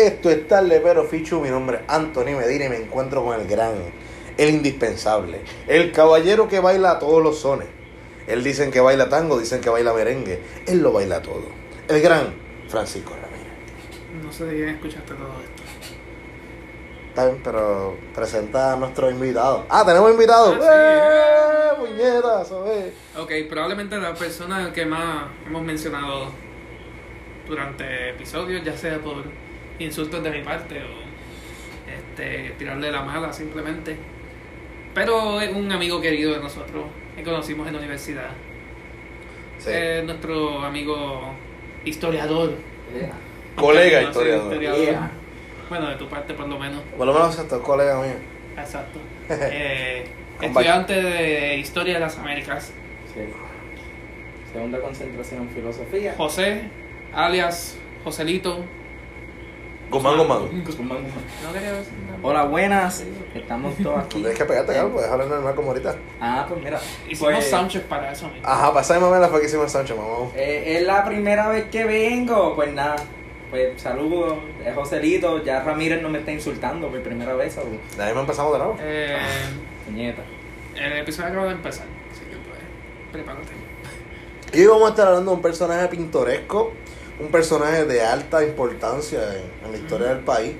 Esto es tarde, pero Fichu. Mi nombre es Anthony Medina y me encuentro con el gran, el indispensable, el caballero que baila a todos los sones. Él dicen que baila tango, dicen que baila merengue. Él lo baila todo. El gran Francisco Ramírez. No sé de quién escuchaste todo esto. Está bien, pero presenta a nuestro invitado. Ah, tenemos invitado. Ah, ¡Eh! Puñeta, ¿sabes? Ok, probablemente la persona que más hemos mencionado durante episodios, ya sea por insultos de mi parte o este, tirarle la mala simplemente. Pero es un amigo querido de nosotros que conocimos en la universidad. Sí. Es nuestro amigo historiador. Colega No sé, historiador. Yeah. Bueno, de tu parte por lo menos. Por lo menos es colega mío. Exacto. Eh, estudiante de Historia de las Américas. Sí. Segunda concentración en filosofía. José, alias Joselito. Guzmán, Guzmán. No quería decir nada. Hola, buenas. Estamos todos aquí. Tienes que pegarte, cabrón, pues dejarlo normal como ahorita. Ah, pues mira. Hicimos pues, soundcheck para eso mismo. Ajá, pasá mi mamá fue que hicimos Sancho, mamá. eh, es la primera vez que vengo. Pues nada. Pues saludos. Es Joselito. Ya Ramírez no me está insultando por primera vez. O... De ahí me empezamos de nuevo. Eh, Puñeta. el episodio acaba de empezar, así que pues, prepárate. Y hoy vamos a estar hablando de un personaje pintoresco, un personaje de alta importancia en, en la historia del país.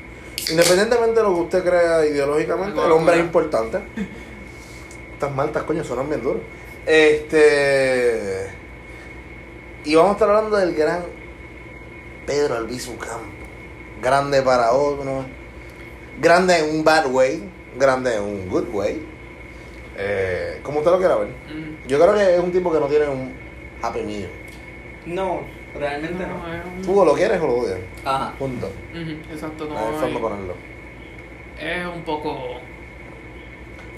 Independientemente de lo que usted crea ideológicamente, el hombre es importante. Estas maltas, coño, suenan bien duros. Este. Y vamos a estar hablando del gran Pedro Albizu Campo. Grande para uno. Grande en un bad way. Grande en un good way. Eh, como usted lo quiera ver. Mm. Yo creo que es un tipo que no tiene un happy. No, realmente no. No, es un- ¿Tú o lo quieres o lo odias? Ajá. Punto. Ujú, exacto, no. No hay ponerlo. es un poco.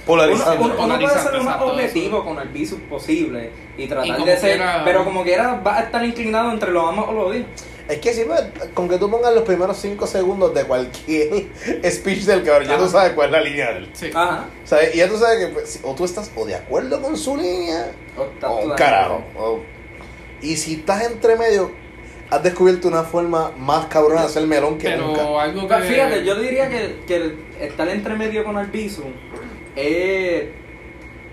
Uno, Polarizante. uno- uno puede ser lo más exacto, objetivo eso. con el visus posible y tratar Y de ser. quiera- Pero como quiera, va a estar inclinado entre lo amo o lo odio. Es que si pues, con que tú pongas los primeros 5 segundos de cualquier speech del cabrón, ya tú sabes cuál es la línea de él. Sí. Ajá. ¿Sabes? Y ya tú sabes que pues, si- o tú estás o de acuerdo con su línea O o carajo. o- Y si estás entre medio, has descubierto una forma más cabrona de hacer melón que Pero nunca. algo que. Fíjate, yo diría que, que estar entre medio con Albizu es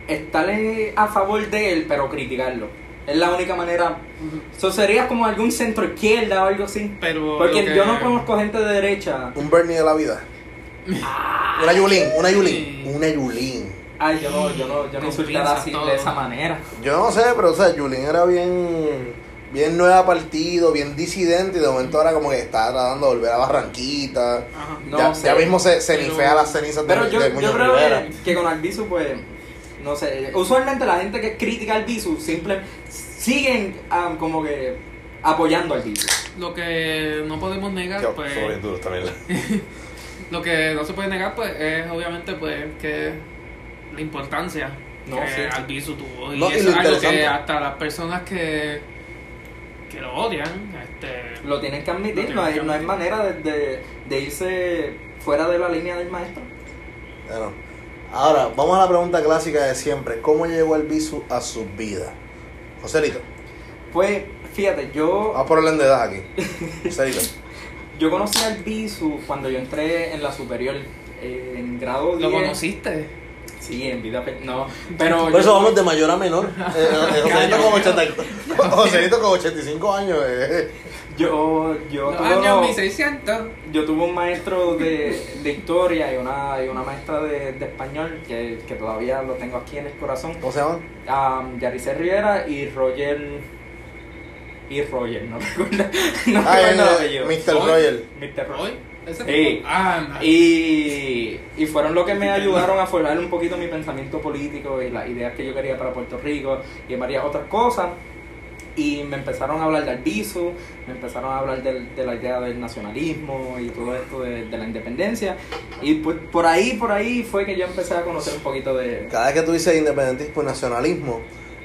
estar a favor de él, pero criticarlo. Es la única manera. Eso sería como algún centro izquierda o algo así. Pero. Porque que- yo no conozco gente de derecha. Un Bernie de la vida. Una Yulín, una Yulín, una Yulín. Ay, yo no, yo no, yo no insultara así todo. de esa manera. Yo no sé, pero o sea, Yulín era bien, bien nueva partido, bien disidente y de momento ahora como que está tratando de volver a Barranquita. Ajá. No ya, sé. ya mismo se, se Pero- nifea las cenizas de, Pero yo, de yo Muñoz creo Rivera. que, con Albizu, pues, no sé, usualmente la gente que critica al Albizu simple, siguen ah, como que apoyando al Albizu. Lo que no podemos negar, Yo, pues. también. Lo que no se puede negar, pues, es obviamente, pues, que la importancia No, que sí. Albizu tuvo. Y No, y es algo interesante. que hasta las personas que, que lo odian, este, Lo tienen que admitir, tienen no hay, que no hay manera de, de, de irse fuera de la línea del maestro. Bueno, ahora, vamos a la pregunta clásica de siempre. ¿Cómo llegó el bisu a su vida? Joselito, Pues, fíjate, yo, vamos por orden de edad aquí. Joselito. yo conocí al Bisu cuando yo entré en la superior, eh, en grado 10. ¿lo conociste? Sí, en vida, pe- no, pero Por yo- eso vamos de mayor a menor. Eh, eh, Joselito, con 80 y- Joselito con 85 años. eh. yo, yo, Los tuve años unos- 1600. yo tuve un maestro de, de historia y una, y una maestra de, de español que, que todavía lo tengo aquí en el corazón. ¿Cómo se llaman? Um, Yaricel Rivera y Roger. Y Roger, no recuerdo. No Ah, eh, apellido. Mr. Royal. Mr. Roger. ¿Ese Sí. tipo? Ah, no. Y, y fueron lo que me ayudaron a formar un poquito mi pensamiento político y las ideas que yo quería para Puerto Rico y varias otras cosas. Y me empezaron a hablar del Albizu, me empezaron a hablar del- de la idea del nacionalismo y todo esto de, de la independencia. Y pues por ahí, por ahí fue que yo empecé a conocer un poquito de... Cada vez que tú dices independentismo y nacionalismo,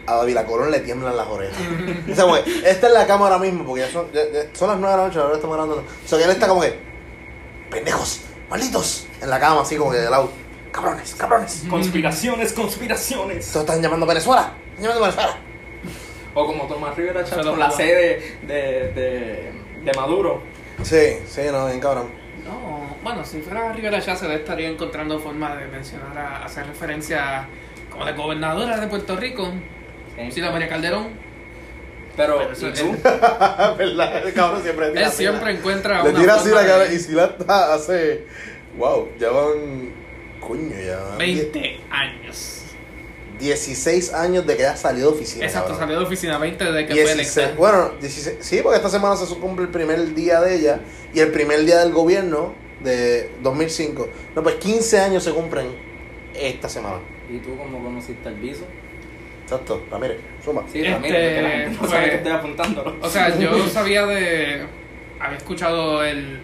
a David Colón le tiemblan las orejas. O sea, güey, esta es la cámara ahora mismo, porque ya son, ya- ya son las 9 de la noche, ahora estamos grabando. O sea, que él está como que, pendejos, malditos, en la cama, así como que de lado. Cabrones, cabrones. Conspiraciones, conspiraciones. Esto están llamando a Venezuela. Están llamando a Venezuela. O como Tomás Rivera Chávez Pero con la sede de, de, de Maduro. Sí, sí, no, bien cabrón. No, bueno, si fuera Rivera Chávez estaría encontrando formas de mencionar, a, hacer referencia como la gobernadora de Puerto Rico, Sí. María Calderón. Pero, Pero eso ¿y es- tú? ¿Verdad? El cabrón siempre tira Él siempre ¿no? encuentra Le una tira así la cara y si la está hace. Wow, ya van. Coño, ya van. 20 años. 16 años de que ya salió de oficina. Exacto, cabrón. salió de oficina 20 desde que fue 16, electa. bueno, 16, sí, porque esta semana se cumple el primer día de ella y el primer día del gobierno de 2005. No, pues 15 años se cumplen esta semana. ¿Y tú cómo conociste al viso? Exacto, Ramírez, suma. Sí, Este, Ramírez, porque la gente no pues- sabe que estoy apuntándolo. O sea, yo sabía de. Había escuchado el,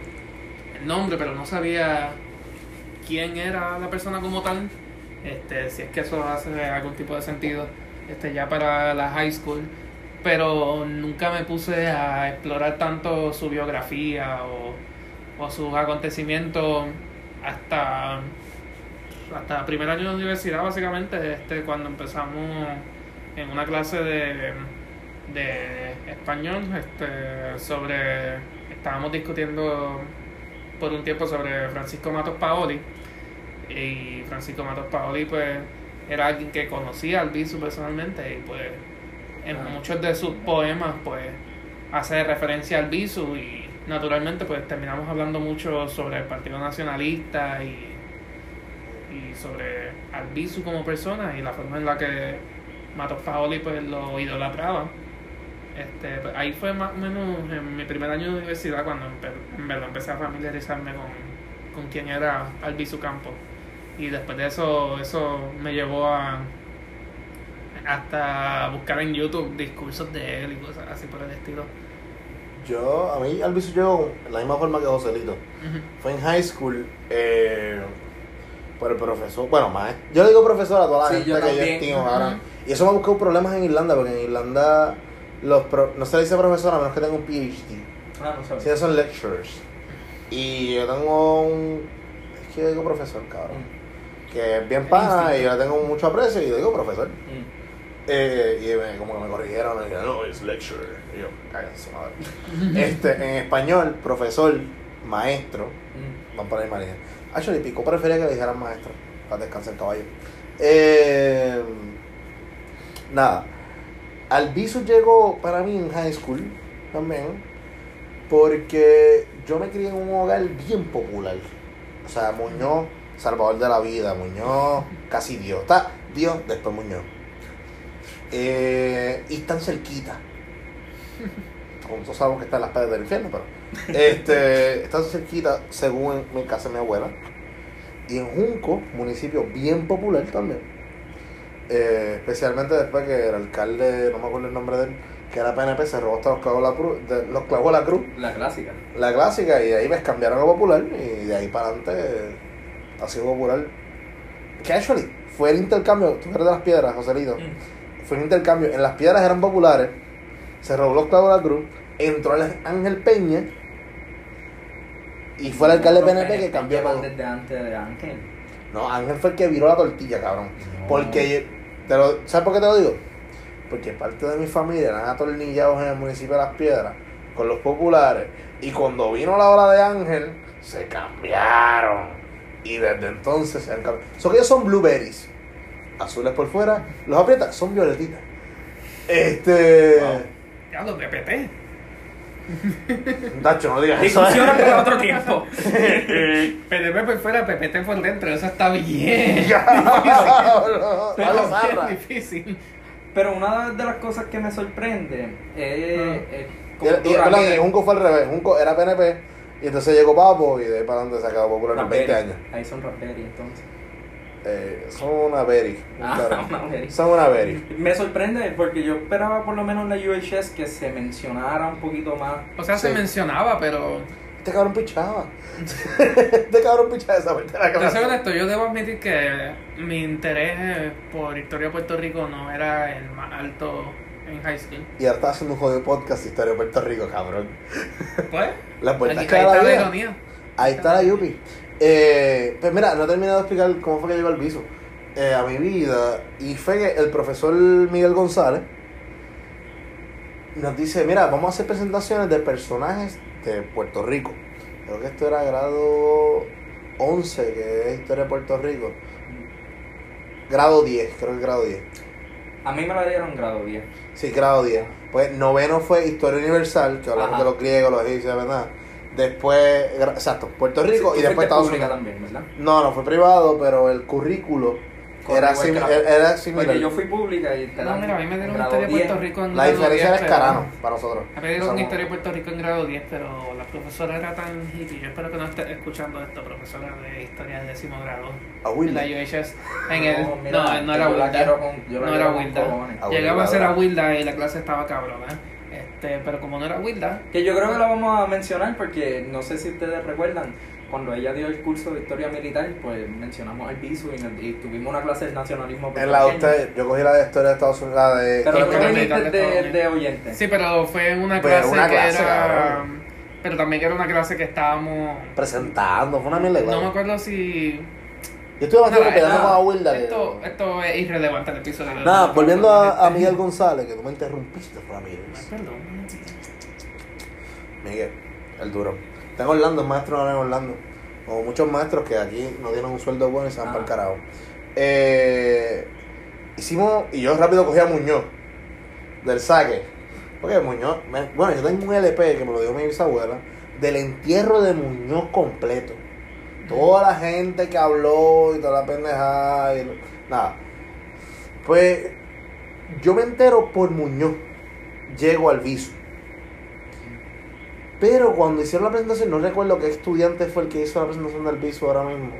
el nombre, pero no sabía quién era la persona como tal. Este, si es que eso hace algún tipo de sentido. Este, ya para la high school. Pero nunca me puse a explorar tanto su biografía o, o sus acontecimientos hasta hasta primer año de universidad básicamente este cuando empezamos en una clase de de español este sobre estábamos discutiendo por un tiempo sobre Francisco Matos Paoli y Francisco Matos Paoli pues era alguien que conocía al Bisu personalmente y pues en Ah. muchos de sus poemas pues hace referencia al Bisu y naturalmente pues terminamos hablando mucho sobre el Partido Nacionalista y, y sobre Albizu como persona y la forma en la que Matos Paoli pues lo idolatraba. Este, pues, ahí fue más o menos en mi primer año de universidad cuando empe- en verdad empecé a familiarizarme con, con quién era Albizu Campos. Y después de eso, eso me llevó a hasta buscar en YouTube discursos de él y cosas así por el estilo. Yo, a mí Alviso llegó de la misma forma que Joselito. Ujú. Fue en high school eh, por el profesor, bueno, más. Yo le digo profesor a toda la Sí, gente yo que yo estimo ahora. Y eso me ha buscado problemas en Irlanda, porque en Irlanda los pro- no se le dice profesor a menos que tenga un PhD. Ah, no sabes. Sí, son lecturers. Y yo tengo un. Es que yo digo profesor, cabrón. Que es bien pana y yo le tengo mucho aprecio y yo digo profesor. Mm. Eh, y me- como que me corrigieron y dijeron, no, es lecturer. Y yo, cállate, madre. este, en español, profesor, maestro. Mm. Van por ahí, María. Actually, Pico prefería que le dijeran maestro. Para descansar el caballo. Eh, nada. Albizu llegó para mí en high school también. Porque yo me crié en un hogar bien popular. O sea, Muñoz, salvador de la vida. Muñoz, casi Dios. Está Dios, después Muñoz. Eh, y están cerquita. Todos sabemos que están las paredes del infierno, pero. Este, están cerquita, según en mi casa de mi abuela. Y en Junco, municipio bien popular también. Eh, especialmente después que el alcalde, no me acuerdo el nombre de él, que era PNP, se robó hasta los clavos de la cruz, de, los clavos de la cruz, La clásica. la clásica, y de ahí me cambiaron a popular, y de ahí para adelante eh, ha sido popular. Que actually, fue el intercambio, tú eres de las piedras, Joselito, Mm. fue un intercambio, en las piedras eran populares, se robó los clavos de la cruz, entró el Ángel Peña, y fue el alcalde PNP que PNP cambió desde antes de Ángel. No, Ángel fue el que viró la tortilla, cabrón. No. Porque, te lo, ¿sabes por qué te lo digo? Porque parte de mi familia eran atornillados en el municipio de Las Piedras con los populares. Y cuando vino la hora de Ángel, se cambiaron. Y desde entonces se han cambiado. Son que ellos son blueberries. Azules por fuera. Los aprietas, son violetitas. Este. Ya lo PPT. Tacho, no digas eso. Discusiones para otro tiempo. PDP por fuera, PPT por dentro. Eso está bien. Diablo, Pero zarra. difícil. Pero una de las cosas que me sorprende es. Ah. es Y, Junco fue al revés. Junco era PNP y entonces llegó Papo y de ahí para adelante se acabó popular en 20 Raspberry. años. Ahí son Raspberry entonces. Eh, son una berry. Ah, claro. una berry. Son una berry. Me sorprende porque yo esperaba por lo menos en la UHS que se mencionara un poquito más. O sea, se mencionaba, pero. Este cabrón pichaba. este cabrón pichaba esa parte de la clase. honesto, yo debo admitir que mi interés por Historia de Puerto Rico no era el más alto en high school. Y ahora está haciendo un jodido podcast de historia de Puerto Rico, cabrón. Pues, La puerta ahí, está la ironía. Ahí está la Yupi. Eh, pues mira, no he terminado de explicar cómo fue que llegó al viso. Eh, a mi vida. Y fue que el profesor Miguel González nos dice, mira, vamos a hacer presentaciones de personajes de Puerto Rico. creo que esto era grado 11, que es Historia de Puerto Rico. Grado 10, creo que es grado 10. A mí me la dieron grado 10. Sí, grado 10. Pues noveno fue Historia Universal, que hablamos Ajá. de los griegos, los egipcios, ¿verdad? Después, exacto, Puerto Rico Sí, y después Estados Unidos. también, ¿verdad? No, no fue privado, pero el currículo era, la- era similar. Porque yo fui pública y te No, mira, a mí me dieron grado historia de 10. Puerto Rico en La grado diferencia 10, era pero- escarano para nosotros. A mí me dieron Somos- historia de Puerto Rico en grado 10, pero la profesora era tan hippie. Yo espero que no esté escuchando esto, profesora de historia de décimo grado. A En Willy. la UHS. En el, No, mira, no, no era la Wilda. con- la No era Wilda. Llegaba a ser Wilda. a Wilda y la clase estaba cabrona. Este, pero como no era Wilda, Que yo creo que la vamos a mencionar porque no sé si ustedes recuerdan, cuando ella dio el curso de historia militar, pues mencionamos al piso y, tuvimos una clase de nacionalismo. En la de usted, yo cogí la de historia de Estados Unidos, la de Pero tú viniste de de, oyente. Sí, pero fue en una clase una que clase, era. cabrón. Pero también que era una clase que estábamos. presentando, fue una mierda. No me acuerdo si. Yo bastante Nada, peleando nada. con a Wilda. que- Esto, esto es irrelevante el episodio. Nada, No, volviendo no, a, a Miguel González, que tú me interrumpiste, fue a Miguel. Perdón. Miguel, el duro. Tengo Orlando, es maestro ahora en Orlando. Como muchos maestros que aquí no tienen un sueldo bueno y se van Ah. para el carajo. Eh, hicimos, y yo rápido cogí a Muñoz, del saque. Porque Muñoz, me- bueno, yo tengo un LP que me lo dio mi bisabuela, del entierro de Muñoz completo. Toda la gente que habló y toda la pendejada y nada. Pues yo me entero por Muñoz. Llego al viso. Pero cuando hicieron la presentación, no recuerdo qué estudiante fue el que hizo la presentación del viso ahora mismo.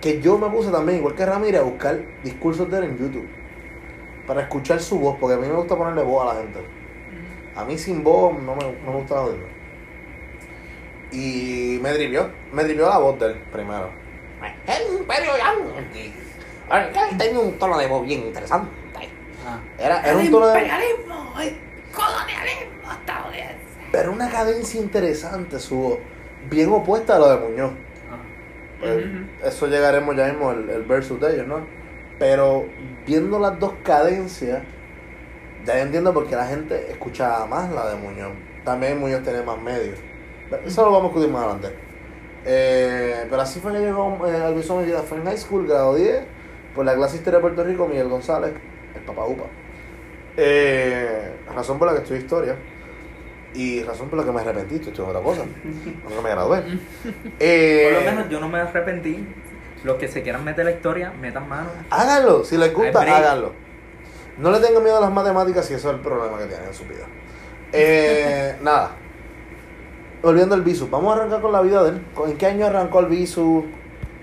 Que yo me puse también, igual que Ramírez, a buscar discursos de él en YouTube. Para escuchar su voz, porque a mí me gusta ponerle voz a la gente. A mí sin voz no me, no me gusta. Y me drivió, me drivió la voz de él primero. El imperio Yankee. Él tenía un tono de voz bien interesante. Ah. Era, era un tono de imperialismo, el colonialismo estadounidense. Pero una cadencia interesante su voz. Bien opuesta a lo de Muñoz. Ah. Pues. Eso llegaremos ya mismo el, el versus de ellos, ¿no? Pero viendo las dos cadencias, ya entiendo por qué la gente escuchaba más la de Muñoz. También Muñoz tiene más medios. Eso lo vamos a discutir más adelante. Eh, pero así fue que llegó eh, al Bison. Fue en high school, grado 10, por la clase de historia de Puerto Rico, Miguel González, el papá Upa. Eh, razón por la que estudié historia. Y razón por la que me arrepentí, estoy estudiando otra cosa. Porque me gradué. Eh, Por lo menos yo no me arrepentí. Los que se quieran meter la historia, metan mano. Háganlo, si les gusta, háganlo. No le tengan miedo a las matemáticas si eso es el problema que tienen en su vida. Eh, nada. Volviendo al Bisu, vamos a arrancar con la vida de él. ¿En qué año arrancó el Bisu?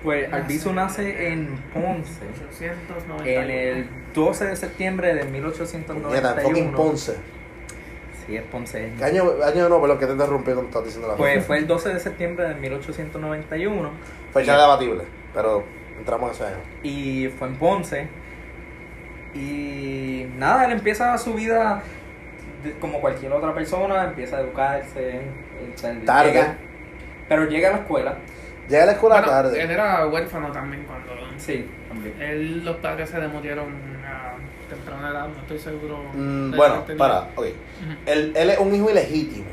Pues Albizu nace en Ponce. 891. En el 12 de septiembre de Nieta, fucking 1891. Ponce. Sí, es Ponce. ¿Qué año, año no, pero que te interrumpí cuando estás diciendo la Pues fue el 12 de septiembre de 1891 Fecha debatible, pero entramos en ese año. y fue en Ponce. Y nada, él empieza su vida como cualquier otra persona, empieza a educarse. Tarde. llega- pero llega a la escuela. Llega a la escuela Bueno, tarde. él era huérfano también cuando. Sí, también. Él, los padres se le murieron a temprana edad, no estoy seguro. Mm, bueno, para, ok. Él, él es un hijo ilegítimo,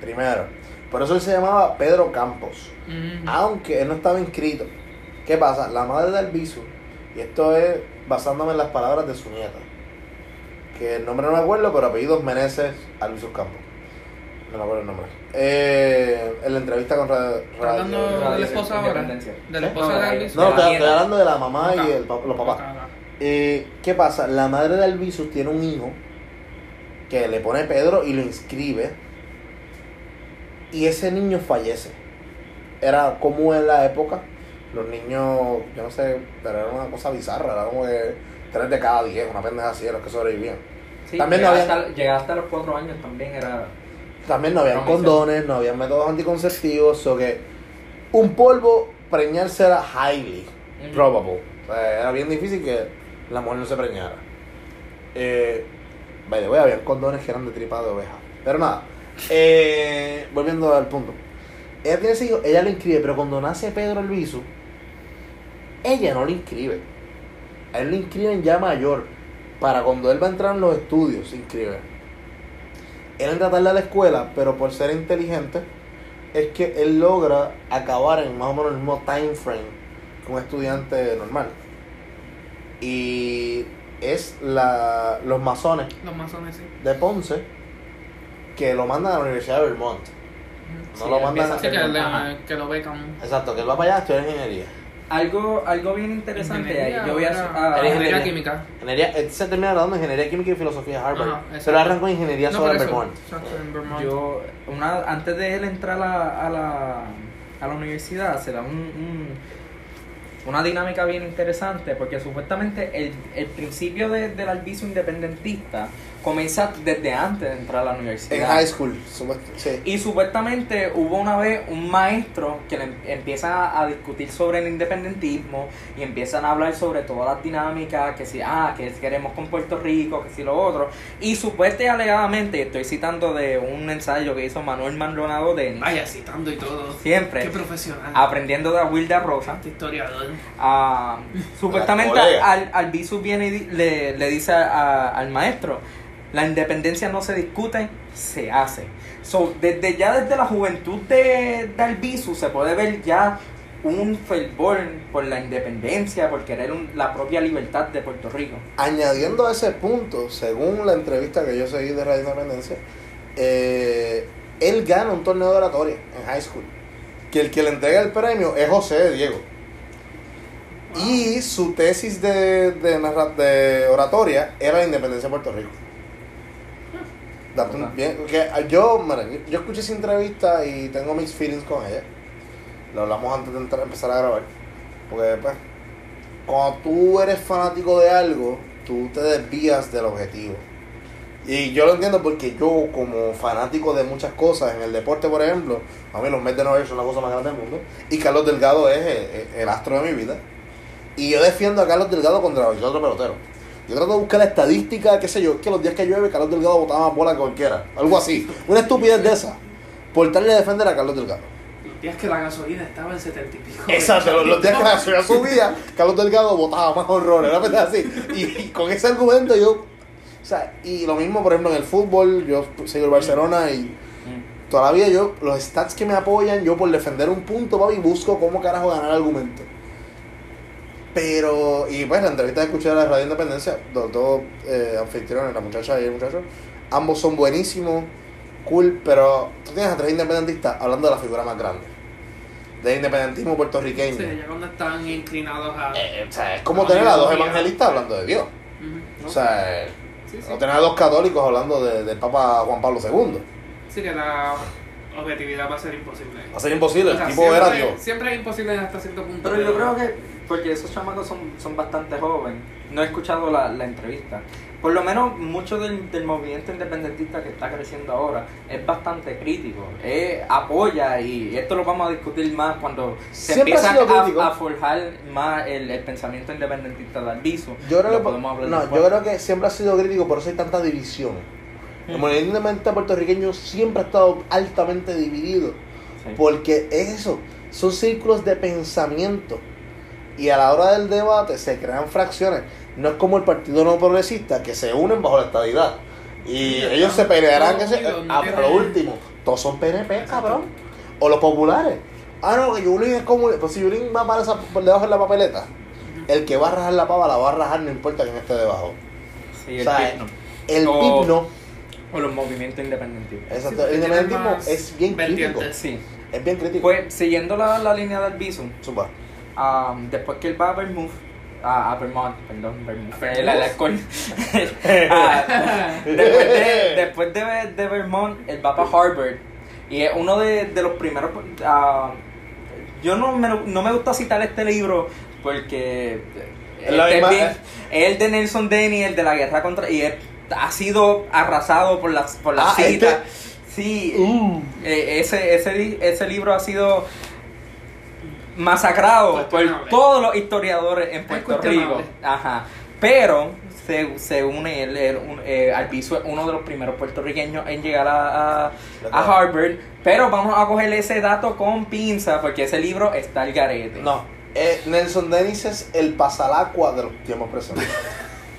primero. Por eso él se llamaba Pedro Campos. Aunque él no estaba inscrito. ¿Qué pasa? La madre de Albizu, y esto es basándome en las palabras de su nieta, que el nombre no me acuerdo, pero apellidos Meneses Albizu Campos. No me acuerdo el nombre. Eh, en la entrevista con Radio. ¿Está hablando Radio- de la esposa ahora? ¿De la ¿Eh? esposa No, de Alvis? No, estoy, estoy hablando de la mamá y el, los papás. Eh, ¿Qué pasa? La madre de Albizu tiene un hijo que le pone Pedro y lo inscribe. Y ese niño fallece. Era como en la época. Los niños, yo no sé, pero era una cosa bizarra. Era como que 3 de cada 10, una pendeja así, de los que sobrevivían. Sí, También no llegar había- hasta, llegar hasta los cuatro años también era. También no habían No, condones, no habían métodos anticonceptivos. O que un polvo preñarse era highly probable. O sea, era bien difícil que la mujer no se preñara. Eh, by the way, habían condones que eran de tripa de oveja. Pero nada, eh, volviendo al punto. Ella tiene ese hijo, ella lo inscribe, pero cuando nace Pedro Elviso, ella no lo inscribe. A él lo inscriben ya mayor. Para cuando él va a entrar en los estudios, se inscribe. Él entra tarde a la escuela, pero por ser inteligente, es que él logra acabar en más o menos el mismo time frame que un estudiante normal. Y es la, los masones Los masones, sí. de Ponce que lo mandan a la Universidad de Vermont. No Sí, lo mandan a... Que, le, que lo becan. Exacto, que él va para allá a estudiar ingeniería. Algo, algo bien interesante ahí. Yo voy a. ah, ingeniería ingeniería. química. Ingeniería, él se termina graduando en Ingeniería Química y Filosofía en Harvard. Ajá, pero arrancó en Ingeniería No, eso. Vermont. En Vermont. Yo, una, antes de él entrar a, a la, a la universidad, se da un, un- una dinámica bien interesante, porque supuestamente el, el principio de- del albizo independentista comienza desde antes de entrar a la universidad. En high school, supuesto- sí. Y supuestamente hubo una vez un maestro que le em- empieza a discutir sobre el independentismo y empiezan a hablar sobre todas las dinámicas, que si, ah, que queremos con Puerto Rico, que si lo otro. Y supuestamente y alegadamente, estoy citando de un ensayo que hizo Manuel Maldonado Denis, Vaya, citando y todo. siempre, Qué profesional. aprendiendo de Wilda Rosa. Este historiador. Ah, supuestamente al, al Bisu viene y le, le dice a- a- al maestro, la independencia no se discute, se hace. So, desde ya desde la juventud de, de Albizu se puede ver ya un fervor por la independencia, por querer un- la propia libertad de Puerto Rico. Añadiendo a ese punto, según la entrevista que yo seguí de Radio Independencia, eh, él gana un torneo de oratoria en high school. Que el que le entrega el premio es José de Diego. Y su tesis de, de, de oratoria era la independencia de Puerto Rico. Ajá. bien, que yo, yo escuché esa entrevista y tengo mis feelings con ella. Lo hablamos antes de entrar- empezar a grabar. Porque, pues, cuando tú eres fanático de algo, tú te desvías del objetivo. Y yo lo entiendo porque yo, como fanático de muchas cosas, en el deporte, por ejemplo, a mí los Mets de Nueva York son la cosa más grande del mundo. Y Carlos Delgado es el, el astro de mi vida. Y yo defiendo a Carlos Delgado contra cualquier otro pelotero. Yo trato de buscar la estadística, qué sé yo, que los días que llueve, Carlos Delgado botaba más bola que cualquiera. Algo así. Una estupidez de esa. Por tal de defender a Carlos Delgado. Los días que la gasolina estaba en 70 y pico. Exacto, los, los días que la ciudad subía, Carlos Delgado botaba más horrores, era verdad así. Y, y con ese argumento yo. O sea, y lo mismo, por ejemplo, en el fútbol, yo sigo el Barcelona y toda la vida yo, los stats que me apoyan, yo por defender un punto, papi, busco cómo carajo ganar argumento. Pero, y pues la entrevista que escuché de la Radio Independencia, los dos eh, anfitriones, la muchacha y el muchacho, ambos son buenísimos, cool, pero tú tienes a tres independentistas hablando de la figura más grande, del independentismo puertorriqueño. Sí, ya cuando están inclinados a. Eh, o sea, es como tener a dos evangelistas hablando de Dios. O sea, Sí, sí. o tener a dos católicos hablando de- del Papa Juan Pablo II. Sí, que la objetividad va a ser imposible. Va a ser imposible, O sea, el tipo siempre, era Dios. Siempre es imposible hasta cierto punto. Pero yo creo que, porque esos chamacos son, son bastante jóvenes, no he escuchado la, la entrevista. Por lo menos mucho del, del movimiento independentista que está creciendo ahora es bastante crítico. Eh, apoya y esto lo vamos a discutir más cuando se Siempre empieza a, a forjar más el, el pensamiento independentista de Albizu. Yo creo, que, podemos hablar no, yo creo que siempre ha sido crítico, por eso hay tanta división. El Mm. movimiento independiente puertorriqueño siempre ha estado altamente dividido. Sí. Porque es eso, son círculos de pensamiento. Y a la hora del debate se crean fracciones. No es como el Partido No Progresista, que se unen bajo la estadidad. Y Sí, ellos se pelearán, que todos se, no ah, tiene- lo último, todos son PNP, cabrón. O los populares. Ah, no, que Yulín es como. Pues si Yulín va para esa, por debajo de la papeleta, el que va a rajar la pava la va a rajar, no importa quién esté debajo. Sí, o el sea, PIB no. El O- PIB no. O los movimientos independentistas. Exacto, el independentismo es bien crítico. Sí. Es bien crítico. Pues siguiendo la, la línea de Albizu, Supa. Um, después que él va a Vermouth, a, a Vermont, perdón, Vermouth, Vermouth. el, el alcohol. Ah, después de, después de, de Vermont, él va para Harvard. Y es uno de, de los primeros. ah, yo no me, no me gusta citar este libro porque. Es la este es bien- es el de Nelson Denny, el de la guerra contra. Y es- ha sido arrasado por las, por las Ah, este- citas. Sí, Uh. eh, ese, ese, ese libro ha sido masacrado por todos los historiadores en Puerto Rico. Ajá. Pero se, se une él, él, un- eh, Albizu es uno de los primeros puertorriqueños en llegar a, a, a Harvard. Pero vamos a coger ese dato con pinza porque ese libro está al garete. No, eh, Nelson Dennis es el pasalacua de los tiempos presentes.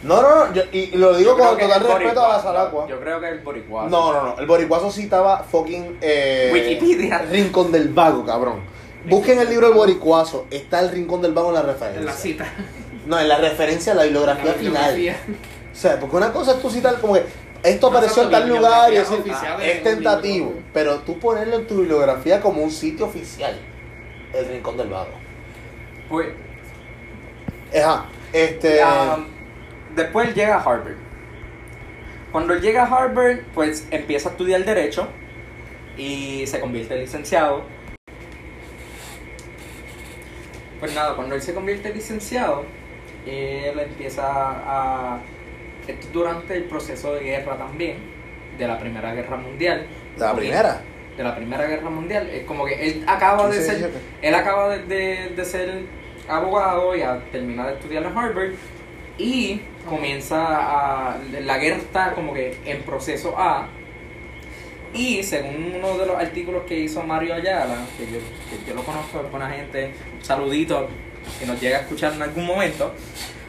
No, no, no, yo- y lo digo con que total respeto a la. Salacua. Yo creo que es el boricuazo. No, no, no. El boricuazo citaba fucking. Eh, Wikipedia. Rincón del Vago, cabrón. Busquen el libro El Boricuazo. Está el Rincón del Vago en la referencia. En la cita. No, en la referencia a la bibliografía La final. bibliografía. O sea, porque una cosa es tú citar como que esto No, apareció en tal lugar y ah, es un tentativo. libro. Pero tú ponerlo en tu bibliografía como un sitio oficial. El Rincón del Vago. Pues, Ajá. Este. Después llega a Harvard. Cuando llega a Harvard, pues empieza a estudiar Derecho y se convierte en licenciado. Pues nada, cuando él se convierte en licenciado, él empieza a... Esto es durante el proceso de guerra también, de la Primera Guerra Mundial. de la primera. De la Primera Guerra Mundial. Es como que él acaba de ser... Él acaba de, de- de ser abogado y a terminar de estudiar en Harvard y comienza a... La guerra está como que en proceso A y según uno de los artículos que hizo Mario Ayala, que yo, que yo lo conozco, es buena gente, un saludito si nos llega a escuchar en algún momento,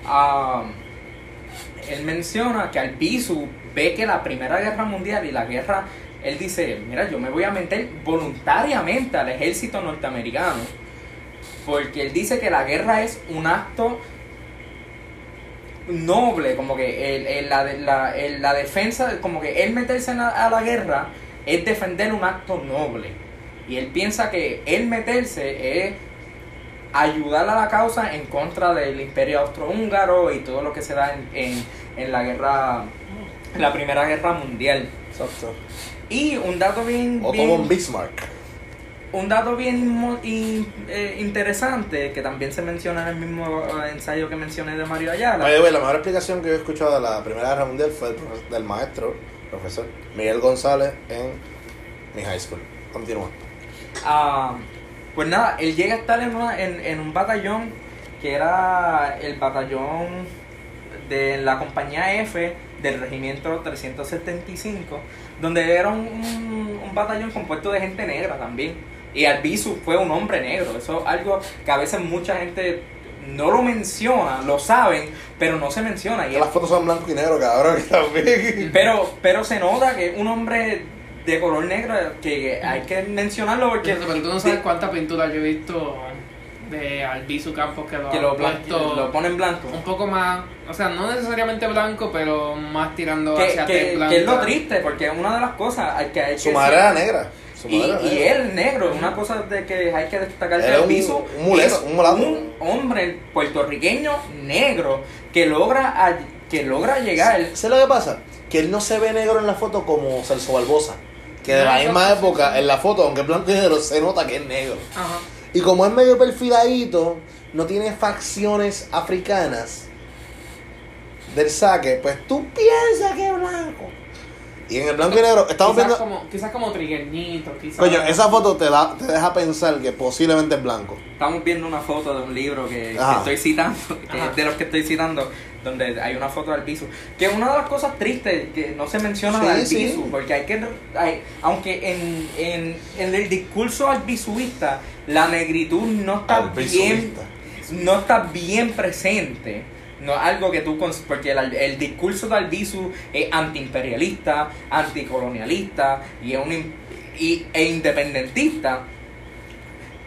ah, él menciona que Albizu ve que la Primera Guerra Mundial y la guerra, él dice, mira, yo me voy a meter voluntariamente al ejército norteamericano, porque él dice que la guerra es un acto noble, como que el, el- la, la, el- la defensa, como que él meterse en la- a la guerra es defender un acto noble. Y él piensa que él meterse es ayudar a la causa en contra del imperio austrohúngaro y todo lo que se da en, en, en la guerra, en la primera guerra mundial. Exacto. Y un dato bien, Otto bien- von Bismarck. un dato bien in- eh, interesante que también se menciona en el mismo eh, ensayo que mencioné de Mario Ayala. Way, la mejor explicación que yo he escuchado de la Primera Guerra Mundial fue del, del maestro, profesor Miguel González en mi high school. Continúa. Ah, pues nada, él llega a estar en, una- en, en un batallón que era el batallón de la compañía F del regimiento 375, donde era un, un- un batallón compuesto de gente negra también. Y Albizu fue un hombre negro. Eso es algo que a veces mucha gente no lo menciona, lo saben, pero no se menciona. Y Las fotos son blanco y negro, cabrón. también. pero, pero se nota que es un hombre de color negro que hay que mencionarlo porque Pero tú no sabes cuánta pintura yo he visto de Albizu Campos que lo, que lo, blan- puesto lo ponen blanco. un poco más, o sea, no necesariamente blanco, pero más tirando Que, hacia que- tez blanca. que es lo triste, porque es una de las cosas hay que hay Su que madre decir- era negra. Y, negra. él negro, una cosa de que hay que destacar que Era un- un hombre puertorriqueño negro que logra a- que logra llegar ¿Sabes lo que pasa? Que él no se ve negro en la foto como Celso Barbosa. Que de No, la misma época, en la foto, aunque es blanco y negro, se nota que es negro. Ajá. Y como es medio perfiladito, no tiene facciones africanas del saque, pues tú piensas que es blanco. Y en el blanco y negro, estamos quizás viendo. como, quizás como trigueñito, quizás. Coño, esa foto te, da, te deja pensar que posiblemente es blanco. Estamos viendo una foto de un libro que, que estoy citando, que de los que estoy citando, donde hay una foto de Albizu. Que es una de las cosas tristes que no se menciona de Sí, Albizu, sí. porque hay que. hay- aunque en, en, en el discurso albizuista la negritud no está bien no está bien presente. No es algo que tú... Porque el, el discurso de Albizu es antiimperialista, anticolonialista y, es un, y, e independentista.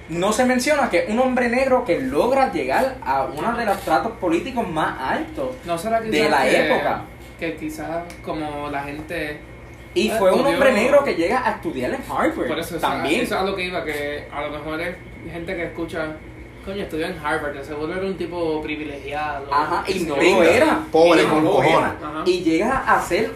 No se menciona que es un hombre negro que logra llegar a uno de los tratos políticos más altos. no será quizás de la que- época. Que quizás como la gente. Y Eh, fue un hombre negro que llega a estudiar en Harvard. Por eso, también. Eso es a lo que iba, que a lo mejor es gente que escucha. Coño, estudió en Harvard, seguro era un tipo privilegiado. Ajá, y no lo era. pobre y no con lo cojones. era. Ajá. Y llega a ser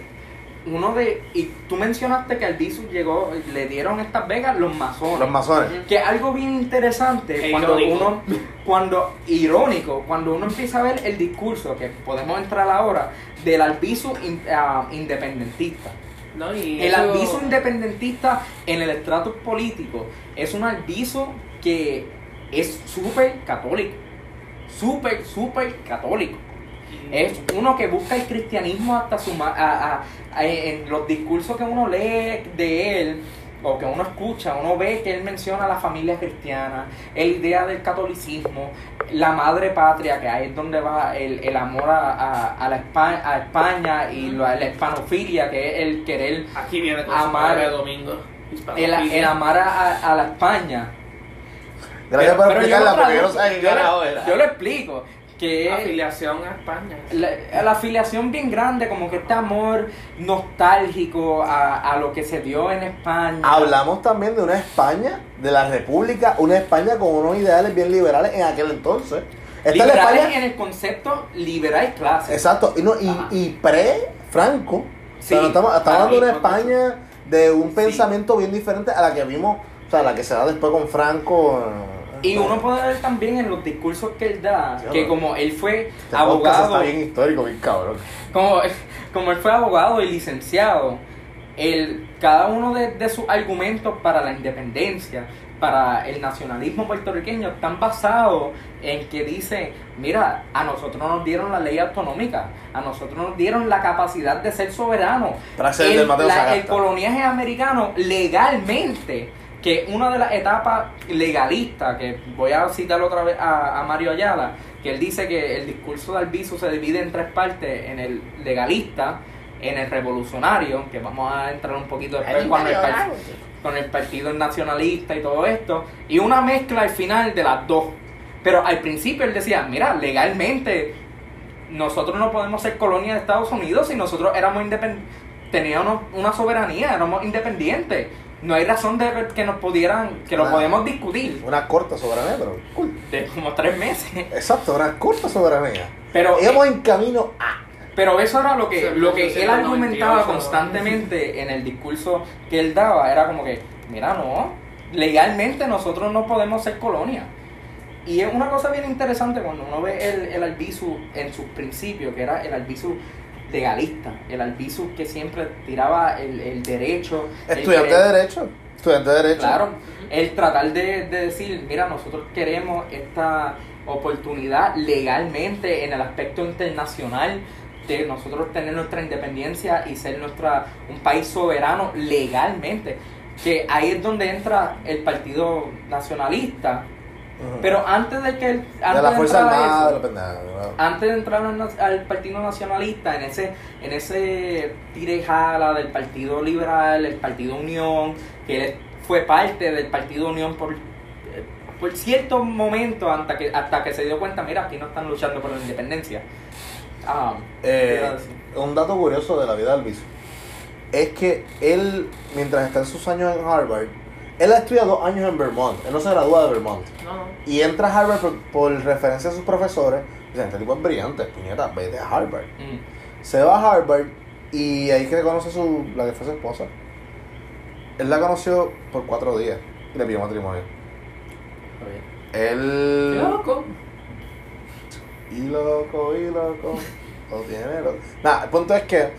uno de. Y tú mencionaste que Albizu llegó, le dieron estas vegas los masones. Los masones. Que es algo bien interesante E cuando irónico. uno, cuando irónico, cuando uno empieza a ver el discurso, que podemos entrar ahora, del Albizu in- ah, independentista. No, y El eso- independentista en el estrato político es un albizo que es súper católico. Súper, súper católico. Es uno que busca el cristianismo hasta su... ma- a- a- a- en los discursos que uno lee de él, o que uno escucha, uno ve que él menciona la familia cristiana, la idea del catolicismo, la madre patria, que ahí es donde va el, el amor a, a, a la España, a España y la, la hispanofilia, que es el querer, Aquí viene Amar- padre domingo. el, el amar a, a la España. Gracias por explicarla, lo porque yo no sabía yo lo explico, que es afiliación a España. la, la afiliación bien grande, como que este amor nostálgico a, a lo que se dio en España. Hablamos también de una España, de la República, una España con unos ideales bien liberales en aquel entonces. Esta la Liberales España. en el concepto liberal clase. Exacto, y, no, y, y pre-Franco. o sea, Sí, no estamos, estamos hablando de una España de un Sí. pensamiento bien diferente a la que vimos, o sea, la que se da después con Franco. Y uno puede ver también en los discursos que él da, que como él fue Este abogado, está bien histórico, bien cabrón. como, como él fue abogado y licenciado, el, cada uno de, de sus argumentos para la independencia, para el nacionalismo puertorriqueño, están basados en que dice, mira, a nosotros nos dieron la ley autonómica, a nosotros nos dieron la capacidad de ser soberanos. Tras el El, del Mateo la- Sagasta. el coloniaje americano legalmente, que una de las etapas legalistas, que voy a citar otra vez a, a Mario Ayala, que él dice que el discurso de Albizu se divide en tres partes, en el legalista, en el revolucionario, que vamos a entrar un poquito después con el, con el partido nacionalista y todo esto, y una mezcla al final de las dos. Pero al principio él decía, mira, legalmente nosotros no podemos ser colonia de Estados Unidos si nosotros éramos independientes, teníamos una soberanía, éramos independientes. No hay razón de que nos pudieran, que lo Ah. podemos discutir Una corta soberanía, pero cool. de como tres meses. Exacto, una corta soberanía. Pero, Íbamos en camino a. pero eso era lo que, Sí, lo que él argumentaba 98. constantemente en el discurso que él daba. Era como que, mira, no, legalmente nosotros no podemos ser colonia. Y es una cosa bien interesante cuando uno ve el, el Albizu en sus principios, que era el Albizu legalista, el Albizu que siempre tiraba el, el derecho. Estudiante de Derecho. Estudiante de Derecho. Claro, el tratar de, de decir, mira, nosotros queremos esta oportunidad legalmente en el aspecto internacional de nosotros tener nuestra independencia y ser nuestra un país soberano legalmente. Que ahí es donde entra el Partido Nacionalista. Pero antes de que él, antes de la Fuerza Armada, de antes de entrar al, Partido Nacionalista, en ese, en ese tira y jala del Partido Liberal, el Partido Unión, que él fue parte del Partido Unión por, eh, por cierto momento hasta que, hasta que se dio cuenta, mira, aquí no están luchando por la independencia. Ah, Eh, un dato curioso de la vida de Albizu es que él, mientras está en sus años en Harvard, él ha estudiado dos años en Vermont. Él no se gradúa de Vermont. No, no. Y entra a Harvard por, por referencia a sus profesores. Dicen, este tipo es brillante, puñeta, vete a Harvard. Mm. Se va a Harvard y ahí que conoce a su, la que fue su esposa. Él la conoció por cuatro días y le pidió matrimonio. Él... Qué loco. Y loco, y loco. Lo tiene loco. Nada, el punto es que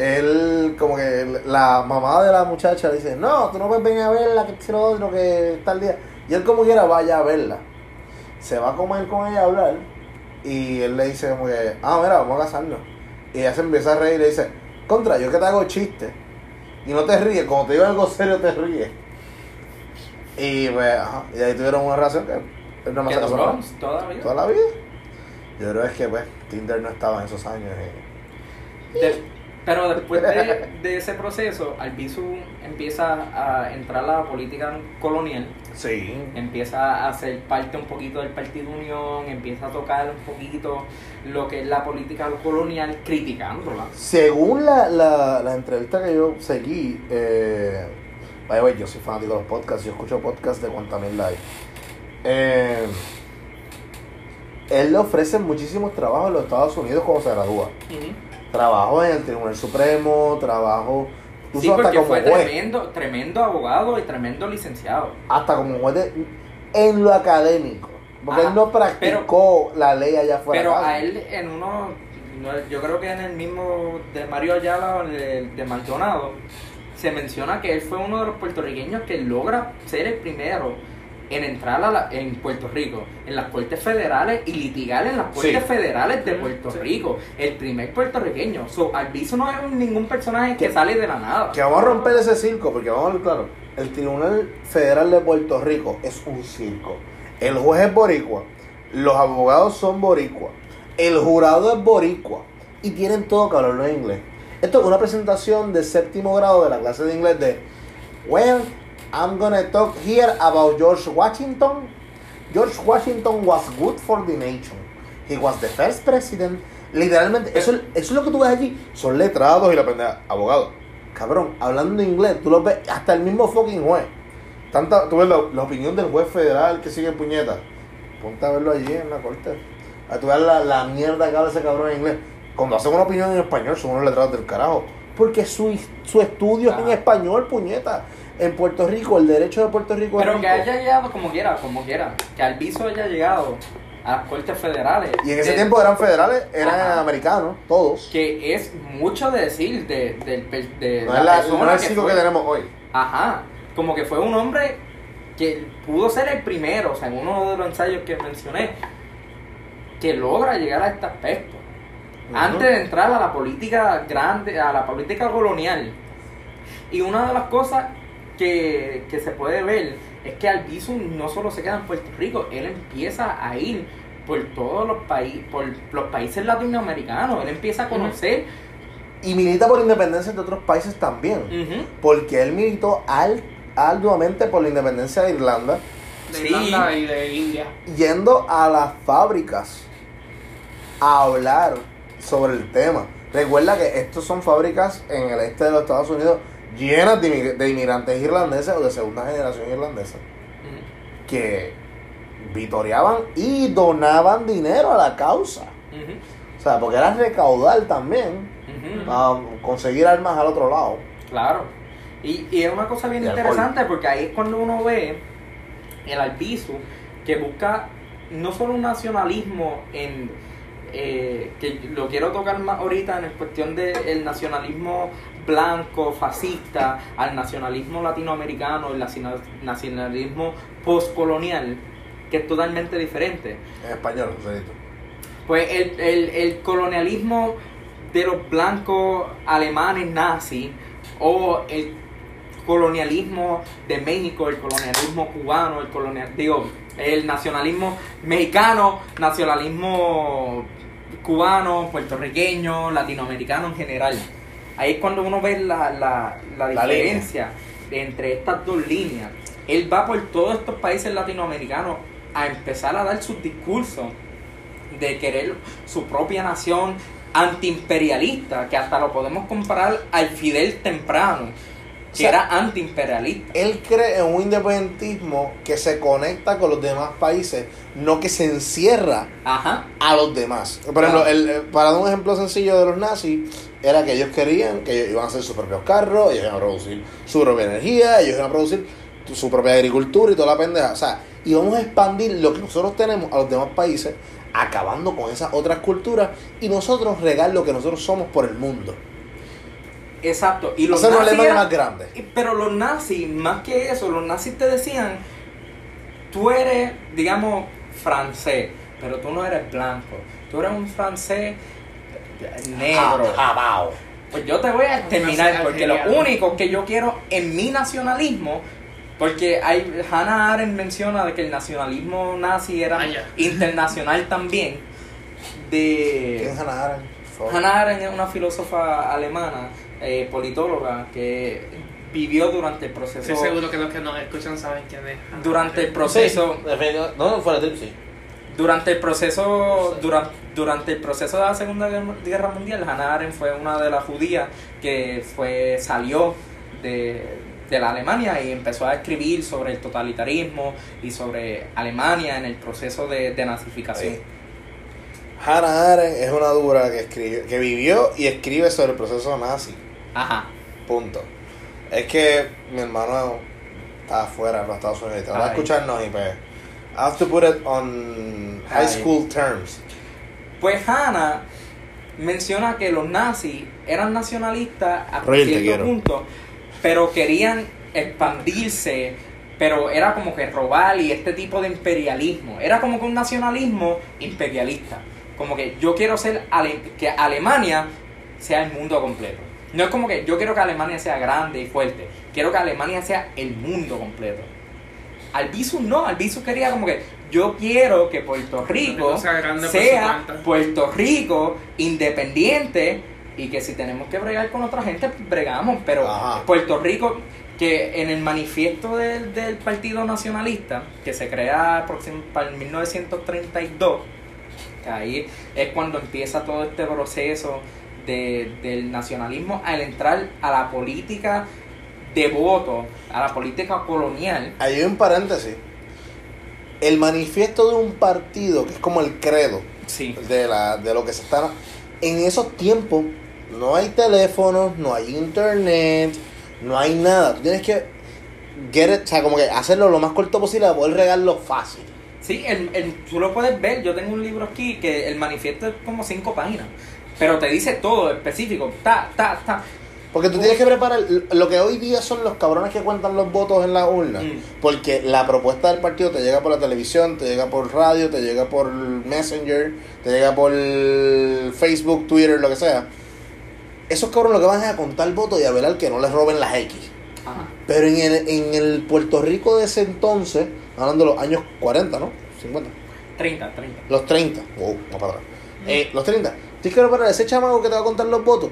él, como que la mamá de la muchacha dice: No, tú no puedes venir a verla, que quiero otro, que tal día. Y él, como quiera, vaya a verla. Se va a comer con ella a hablar. Y él le dice, como que, ah, mira, vamos a casarnos. Y ella se empieza a reír y le dice: Contra, yo que te hago chiste. Y no te ríes, cuando te digo algo serio, te ríes. Y pues, ajá, y ahí tuvieron una relación que no Que más toda la vida. toda la vida. Yo creo es que pues Tinder no estaba en esos años. eh. De- pero después de, de ese proceso, Albizu empieza a entrar a la política colonial. Sí. empieza a ser parte un poquito del Partido Unión, empieza a tocar un poquito lo que es la política colonial, criticándola. Según la, la, la entrevista que yo seguí, eh, yo soy fanático de los podcasts, yo escucho podcasts de cuanta mil hay. Eh, él le ofrece muchísimos trabajos en los Estados Unidos cuando se gradúa. Trabajo en el Tribunal Supremo, trabajo Sí, hasta porque como fue juez. tremendo, tremendo abogado y tremendo licenciado. Hasta como juez de- en lo académico. Porque Ajá, él no practicó la ley allá afuera. Pero a él en uno, no, yo creo que en el mismo de Mario Ayala de, de Maldonado, se menciona que él fue uno de los puertorriqueños que logra ser el primero en entrar a la- en Puerto Rico, en las cortes federales y litigar en las cortes Sí. federales de Puerto sí. Rico. El primer puertorriqueño. So, Albizu no es un- ningún personaje que Que- sale de la nada. Que vamos a romper ese circo, porque vamos a ver claro. el Tribunal Federal de Puerto Rico es un circo. El juez es boricua, los abogados son boricua, el jurado es boricua y tienen todo que hablarlo en inglés. Esto es una presentación de séptimo grado de la clase de inglés de Well, I'm gonna talk here about George Washington. George Washington was good for the nation. He was the first president. Literalmente, eso, eso es lo que tú ves allí. Son letrados y la pendeja. Abogado. Cabrón, hablando inglés, tú lo ves, hasta el mismo fucking juez. Tanta, tú ves la, la opinión del juez federal que sigue en puñeta. Ponte a verlo allí en la corte. A tú ves la, la mierda que habla ese cabrón en inglés. Cuando hacen una opinión en español, son unos letrados del carajo. Porque su, su estudio es en español, puñeta. En Puerto Rico, el derecho de Puerto Rico es Pero que rico. haya llegado como quiera, como quiera. Que Alviso haya llegado a las cortes federales. Y en ese de- tiempo eran federales, eran Ajá. americanos, todos. Que es mucho de decir de, del de No es, la, persona no es el que que tenemos hoy. Ajá. Como que fue un hombre que pudo ser el primero, o sea, en uno de los ensayos que mencioné, que logra llegar a este aspecto. Antes de entrar a la política grande, a la política colonial. Y una de las cosas que, que se puede ver es que Albizu no solo se queda en Puerto Rico, él empieza a ir por todos los países, por los países latinoamericanos, él empieza a conocer. Y milita por independencia de otros países también. Porque él militó al, arduamente por la independencia de Irlanda, De Sí. Irlanda y de India. yendo a las fábricas a hablar sobre el tema. Recuerda que estos son fábricas en el este de los Estados Unidos llenas de, inmig- de inmigrantes irlandeses o de segunda generación irlandesa que vitoreaban y donaban dinero a la causa. O sea, porque era recaudar también para conseguir armas al otro lado. Claro. Y, y es una cosa bien alcohol. interesante porque ahí es cuando uno ve el Albizu que busca no solo un nacionalismo en eh, que lo quiero tocar más ahorita en cuestión del nacionalismo blanco, fascista, al nacionalismo latinoamericano, el nacional- nacionalismo postcolonial, que es totalmente diferente. En español, Joselito. Pues el, el, el colonialismo de los blancos alemanes nazis o el colonialismo de México, el colonialismo cubano, el colonial, digo, el nacionalismo mexicano, nacionalismo cubano, puertorriqueño, latinoamericano en general. Ahí es cuando uno ve la, la, la La diferencia entre estas dos líneas. Él va por todos estos países latinoamericanos a empezar a dar sus discursos de querer su propia nación antiimperialista, que hasta lo podemos comparar al Fidel temprano, que O sea, era antiimperialista. Él cree en un independentismo que se conecta con los demás países, no que se encierra Ajá. a los demás. Por ejemplo, el- el- para dar un ejemplo sencillo de los nazis, era que ellos querían que ellos iban a hacer sus propios carros, ellos iban a producir su propia energía, ellos iban a producir su propia agricultura y toda la pendeja. O sea, y vamos a expandir lo que nosotros tenemos a los demás países, acabando con esas otras culturas y nosotros regar lo que nosotros somos por el mundo. Exacto. Y los Hacer una nazis más grande. Pero los nazis, más que eso, los nazis te decían, tú eres, digamos, francés, pero tú no eres blanco. Tú eres un francés negro. Ja- jabao. Pues yo te voy a Francés porque lo único que yo quiero en mi nacionalismo, porque hay, Hannah Arendt menciona de que el nacionalismo nazi era Ah, internacional también. ¿Quién De es Hannah Arendt? Hannah Arendt es una filósofa alemana, eh, politóloga, que vivió durante el proceso. Estoy seguro que los que nos escuchan saben quién es. Durante el proceso. Sí, no, fuera de sí. Durante el proceso durante, durante el proceso de la Segunda Guerra- Mundial, Hannah Arendt fue una de las judías que fue salió de, de la Alemania y empezó a escribir sobre el totalitarismo y sobre Alemania en el proceso de, de nazificación. Sí. Hannah Arendt es una dura que, escribe, que vivió y escribe sobre el proceso nazi. Ajá. Punto. Es que mi hermano está afuera en los Estados Unidos. Te va a escucharnos y pues. I have to put it on high school terms. Pues Hannah menciona que los nazis eran nacionalistas a Roger, te cierto punto, pero querían expandirse, pero era como que robar y este tipo de imperialismo. Era como que un nacionalismo imperialista. Como que yo quiero ser Ale- que Alemania sea el mundo completo. No es como que yo quiero que Alemania sea grande y fuerte. Quiero que Alemania sea el mundo completo. Albizu no, Albizu quería como que yo quiero que Puerto Rico sea. Puerto Rico independiente y que si tenemos que bregar con otra gente, pues bregamos. Pero Ajá. Puerto Rico, que en el manifiesto del, del Partido Nacionalista, que se crea para el 1932, que ahí es cuando empieza todo este proceso de- del nacionalismo al entrar a la política de voto, a la política colonial. Ahí hay un paréntesis. El manifiesto de un partido, que es como el credo Sí. de, la, de lo que se está... En esos tiempos no hay teléfonos, no hay internet, no hay nada. Tú tienes que get it, o sea, como que hacerlo lo más corto posible para poder regarlo fácil. Sí, el, el- tú lo puedes ver. Yo tengo un libro aquí que el manifiesto es como cinco páginas. Pero te dice todo específico. Ta, ta, ta. Porque tú tienes que preparar lo que hoy día son los cabrones que cuentan los votos en la urna. Mm. Porque la propuesta del partido te llega por la televisión, te llega por radio, te llega por Messenger, te llega por Facebook, Twitter, lo que sea. Esos cabrones lo que van es a contar votos y a velar que no les roben las X. Ajá. Pero en el, en el Puerto Rico de ese entonces, hablando de los años 40, ¿no? 50. 30, 30. Los 30. Wow, más para atrás. Eh, los 30. Tienes que preparar ese chamaco que te va a contar los votos,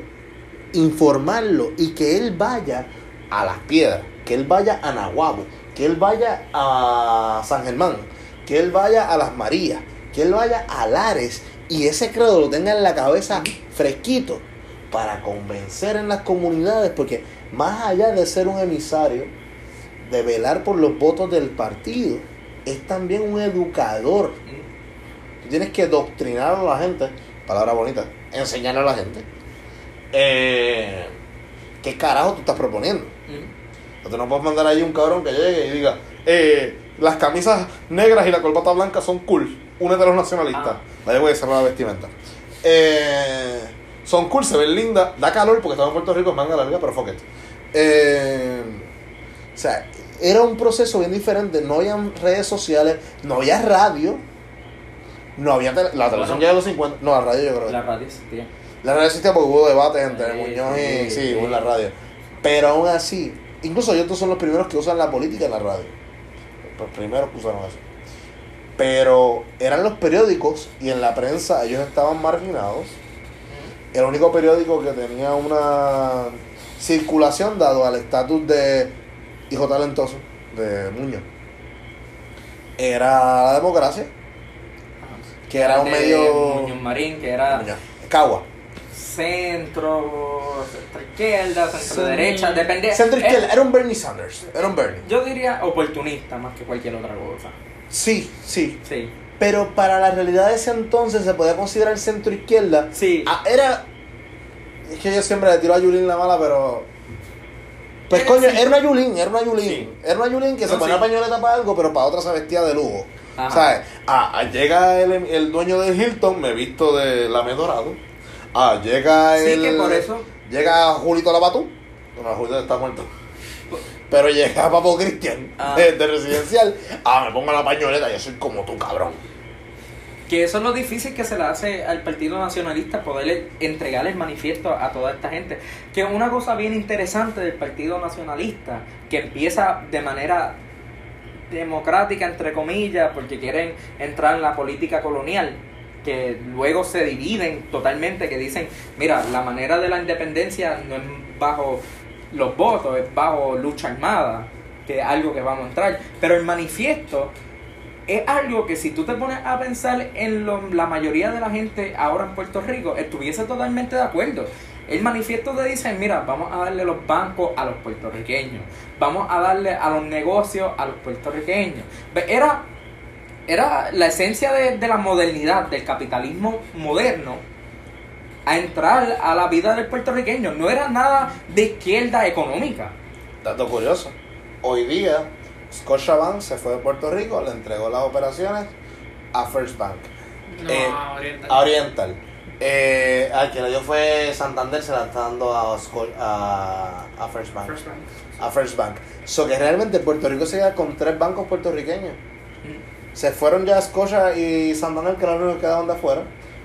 informarlo y que él vaya a las piedras, que él vaya a Nahuabo, que él vaya a San Germán, que él vaya a las Marías, que él vaya a Lares y ese credo lo tenga en la cabeza fresquito para convencer en las comunidades, porque más allá de ser un emisario, de velar por los votos del partido, es también un educador Tú tienes que doctrinar a la gente, palabra bonita, enseñarle a la gente. Eh, ¿Qué carajo tú estás proponiendo? Mm. Tú no puedes mandar ahí un cabrón que llegue y diga, eh, las camisas negras y la corbata blanca son cool. Únete a los nacionalistas. Ah. Vaya voy a cerrar la vestimenta. Eh, son cool, se ven lindas, da calor porque estamos en Puerto Rico, es manga larga, pero fuck it. Eh, o sea, era un proceso bien diferente. No había redes sociales, no había radio, no había tele- la televisión Bueno. ya de los 50. No, la radio yo creo. La radio existía. La radio existía porque hubo debates entre Sí, Muñoz y. sí, Sí, en la radio. Pero aún así, incluso ellos son los primeros que usan la política en la radio. Los primeros que usaron eso. Pero eran los periódicos y en la prensa ellos estaban marginados. El único periódico que tenía una circulación dado al estatus de hijo talentoso de Muñoz era la democracia, que era un De medio. Muñoz Marín, que era Muñoz. Cagua. Centro, centro izquierda, centro Cen- derecha, depende. Centro eh, izquierda, era un Bernie Sanders, era un Bernie. yo diría oportunista más que cualquier otra cosa. Sí, sí. Sí. Pero para la realidad de ese entonces se podía considerar centro izquierda. Sí. Ah, era. Es que yo siempre le tiro a Yulín la mala, pero. Pues coño, era una Yulín, era una Yulín. Sí. Era una Yulín que se ponía sí. pañoleta para algo, pero para otra se vestía de lujo. Ajá. ¿Sabes? Ah, ah, llega el, el dueño del Hilton, me visto de lame dorado. Ah, llega Sí, el. que por eso- Llega Julito Labatú. No, Julito está muerto. Pero llega Papo Cristian Ah. de, de residencial. Ah, me pongo la pañoleta, yo soy como tú, cabrón. Que eso es lo difícil que se le hace al Partido Nacionalista poderle entregar el manifiesto a toda esta gente. Que una cosa bien interesante del Partido Nacionalista, que empieza de manera democrática, entre comillas, porque quieren entrar en la política colonial, que luego se dividen totalmente, que dicen, mira, la manera de la independencia no es bajo los votos, es bajo lucha armada, que es algo que vamos a entrar. Pero el manifiesto es algo que si tú te pones a pensar en lo- la mayoría de la gente ahora en Puerto Rico, estuviese totalmente de acuerdo. El manifiesto te dice, mira, vamos a darle los bancos a los puertorriqueños, vamos a darle a los negocios a los puertorriqueños. Era, era la esencia de, de la modernidad, del capitalismo moderno, a entrar a la vida del puertorriqueño. No era nada de izquierda económica. Dato curioso. Hoy día, Scotiabank se fue de Puerto Rico, le entregó las operaciones a First Bank. No, Eh, Oriental. A Oriental. Eh, al que le dio fue Santander, se la está dando a, a, a First Bank. First Bank. A First Bank. So que realmente Puerto Rico se queda con tres bancos puertorriqueños. Se fueron ya Scotia y Santander, que eran los que quedaban de afuera.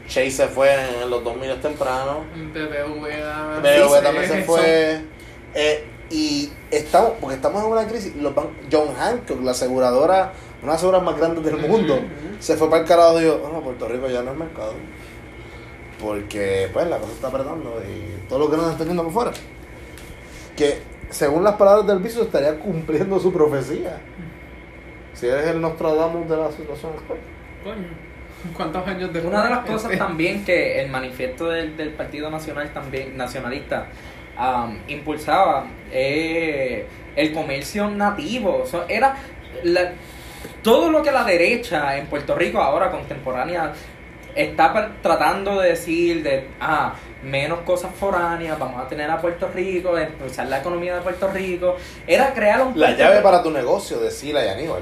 Chase se fue en los 2000 temprano. BBVA. BBVA también se fue. Eh, y estamos, porque estamos en una crisis. Los ban- John Hancock, la aseguradora, una de las aseguradoras más grandes del mundo, se fue para el carajo y dijo: "Oh, no, Puerto Rico ya no es mercado. Porque, pues, la cosa está apretando y todo lo que nos están teniendo por fuera. Que, según las palabras del viso, estaría cumpliendo su profecía. Si eres el Nostradamus de la situación actual. Coño, ¿Cuántos años después? Una de las cosas Este, también que el manifiesto del, del Partido Nacional también nacionalista impulsaba eh, el comercio nativo. O sea, era la- todo lo que la derecha en Puerto Rico ahora contemporánea está tratando de decir de ah menos cosas foráneas, vamos a tener a Puerto Rico, impulsar la economía de Puerto Rico, era crear un La llave para tu negocio, decía y Aníbal.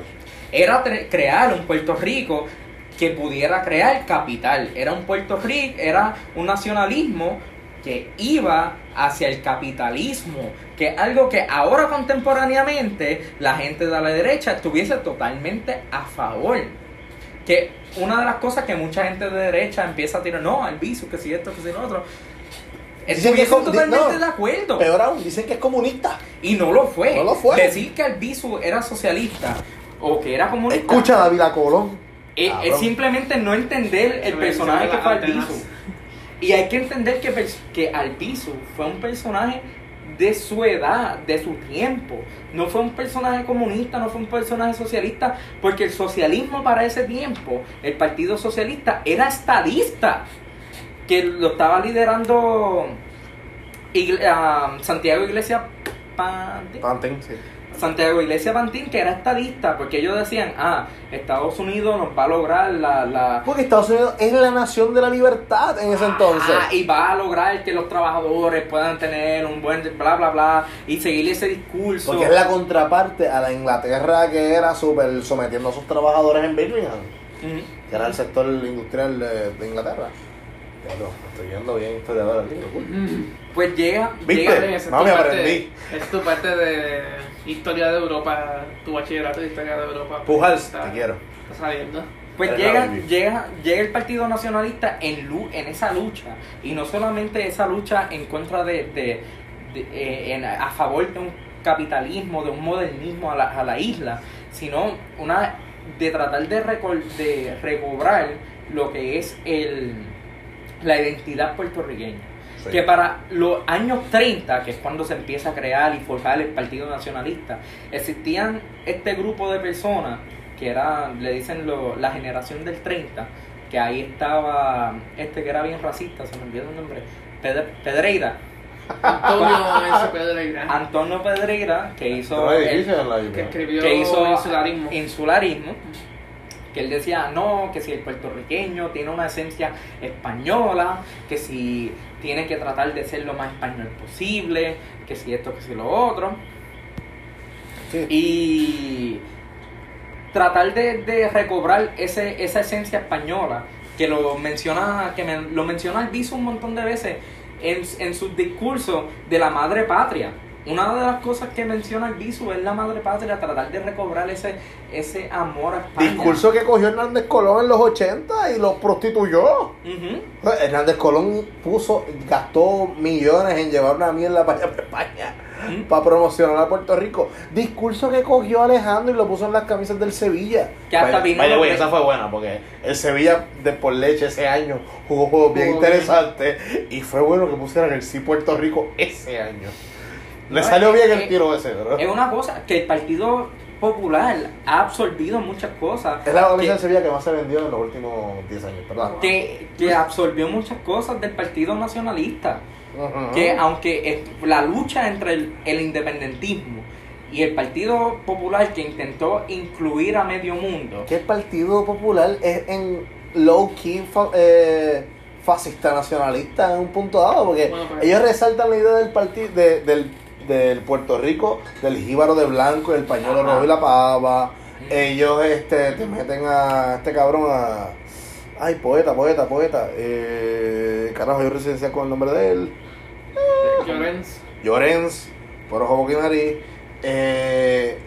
Era crear un Puerto Rico que pudiera crear capital. Era un Puerto Rico, era un nacionalismo que iba hacia el capitalismo, que es algo que ahora contemporáneamente la gente de la derecha estuviese totalmente a favor. Que una de las cosas que mucha gente de derecha empieza a tirar, no, al viso, que si esto, que si lo otro. Dicen que es totalmente no, de acuerdo. Peor aún, dicen que es comunista. Y no lo fue. No lo fue. Decir que Albizu era socialista o que era comunista Escucha a David Colón. es, es Cabrón. simplemente no entender el personaje que fue. Albizu. Y hay que entender que, que Albizu fue un personaje de su edad, de su tiempo. No fue un personaje comunista, no fue un personaje socialista, porque el socialismo para ese tiempo, el Partido Socialista, era estadista, que lo estaba liderando Igle- ah, Santiago Iglesias Pantin. Panten, sí. Santiago Iglesias Pantín, que era estadista, porque ellos decían, ah, Estados Unidos nos va a lograr la... la Porque Estados Unidos es la nación de la libertad en ese entonces. Ah, y va a lograr que los trabajadores puedan tener un buen bla bla bla y seguir ese discurso. Porque es la contraparte a la Inglaterra que era súper sometiendo a sus trabajadores en Birmingham, que era el sector industrial de, de Inglaterra. Lo estoy viendo bien historiador aquí. Mm. Pues llega, ¿Viste? llega Esa es tu Mami, parte- aprendí. Es tu parte de historia de Europa, tu bachillerato de historia de Europa. Pujals, Está- te quiero. Está sabiendo. Pues llega, llega, llega el Partido Nacionalista en, lu- en esa lucha. Y no solamente esa lucha en contra de, de- de- eh, en- a favor de un capitalismo, de un modernismo a la, a la isla, sino una de tratar de, de recobrar lo que es el, la identidad puertorriqueña. Sí. Que para los años 30, que es cuando se empieza a crear y forjar el Partido Nacionalista, existían este grupo de personas que era, le dicen lo- la generación del 30, que ahí estaba este que era bien racista, se me olvidó el nombre, Pedre- Pedreira, Antonio S. Pedreira, Antonio Pedreira, que hizo, el- que escribió que hizo insularismo. insularismo, que él decía, no, que si el puertorriqueño tiene una esencia española, que si tiene que tratar de ser lo más español posible, que si esto, que si lo otro, Sí. y tratar de, de recobrar ese, esa esencia española, que lo menciona, que me- lo menciona Albizu un montón de veces en, en sus discursos de la madre patria. Una de las cosas que menciona Albizu es la madre patria, tratar de recobrar ese, ese amor a España. Discurso que cogió Hernández Colón en los 80 y lo prostituyó. Hernández Colón puso, gastó millones en llevar una mierda para allá para España Ujú. para promocionar a Puerto Rico. Discurso que cogió Alejandro y lo puso en las camisas del Sevilla. Que hasta Vaya- vino vaya, que- esa fue buena porque el Sevilla de por leche ese año jugó juegos bien Jugó bien. interesantes y fue bueno que pusieran el sí Puerto Rico ese año. Le No, salió bien el tiro ese, ¿no? Es una cosa que el Partido Popular ha absorbido muchas cosas. Es la camisa que- de Sevilla que más se vendió en los últimos 10 años, perdón. que, que absorbió muchas cosas del Partido Nacionalista. Que aunque es- la lucha entre el, el independentismo y el Partido Popular que intentó incluir a medio mundo, que el Partido Popular es en low key fa- eh, fascista nacionalista en un punto dado, porque Bueno, pues- ellos resaltan la idea del partido de, del, del Puerto Rico, del jíbaro de blanco, el pañuelo rojo y la pava. Ellos este te meten a este cabrón a ay poeta, poeta, poeta. Eh, carajo, yo residencial con el nombre de él. Llorens. Llorens, por ojo boca y nariz. Eh,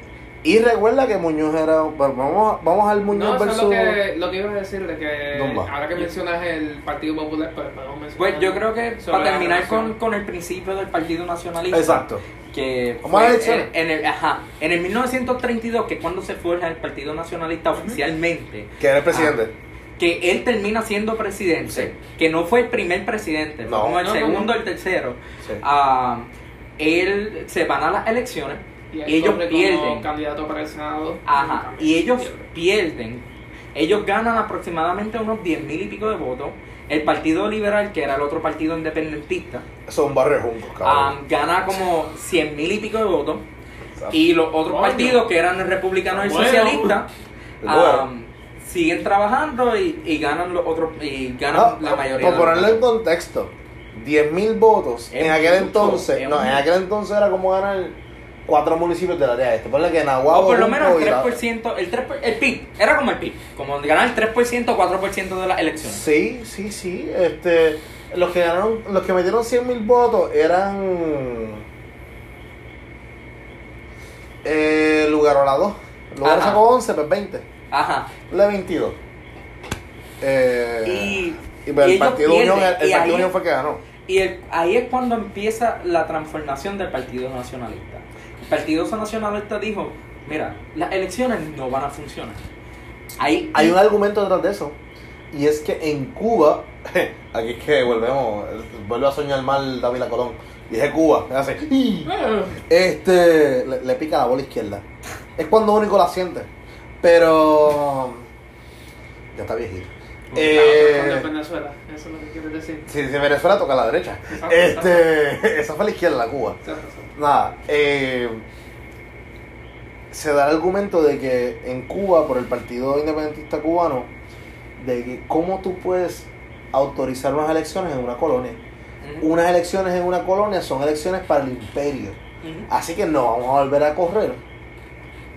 Y recuerda que Muñoz era. Vamos, vamos al Muñoz No, eso es versus. lo que, lo que iba a decir, de que ahora que mencionas el Partido Popular, pues podemos mencionar. Pues yo creo que para terminar con, con el principio del Partido Nacionalista. Exacto. Que fue en, en el, ajá, en el 1932, que es cuando se forja el Partido Nacionalista oficialmente, Que era el presidente. que él termina siendo presidente, Sí. que no fue el primer presidente, fue No. como el No, no, segundo no. el tercero. Sí. Ah, él se van a las elecciones Y ellos pierden. candidato para el Senado. Ajá, y ellos Pierde. pierden. Ellos ganan aproximadamente unos 10 mil y pico de votos. El Partido Liberal, que era el otro partido independentista, Eso es un barrio juntos, ah, cabrón. gana como 100 mil y pico de votos. Exacto. Y los otros Coño. partidos, que eran el republicano y el Bueno. socialista, Bueno. ah, siguen trabajando y, y ganan los otros y ganan Ah, la mayoría. Por ponerlo en votos. contexto, 10.000 votos. Es en aquel mucho, entonces, es no, en aquel entonces era como ganar cuatro municipios del área este. Ponle que Nahuatl. o por lo menos el y la- 3%, el, 3, el PIB, era como el PIB, como ganar el 3% o 4% de las elecciones. Sí, sí, sí. Este, los que ganaron, los que metieron 100.000 votos eran. Eh, Lugarola 2. Lugar Ajá. sacó 11, pues 20. Ajá. Le 22. Eh, Y, y pues, y el Partido pierden, Unión, el, el Partido ahí- Unión fue el que ganó. Y el- ahí es cuando empieza la transformación del Partido Nacionalista. El Partido Nacionalista dijo, mira, las elecciones no van a funcionar. Ahí, Hay un argumento detrás de eso. Y es que en Cuba, aquí es que volvemos, vuelve a soñar mal David Colón. Dije Cuba, hace, este, le, le pica la bola izquierda. Es cuando único la siente. Pero, ya está viejito. Eh, con Venezuela, eso es lo que quieres decir. si, si Venezuela toca a la derecha. Exacto, Este, esa fue la izquierda, la Cuba. Exacto. Nada, eh, se da el argumento de que en Cuba, por el Partido Independentista Cubano, de que cómo tú puedes autorizar unas elecciones en una colonia. Unas elecciones en una colonia son elecciones para el imperio. Así que no vamos a volver a correr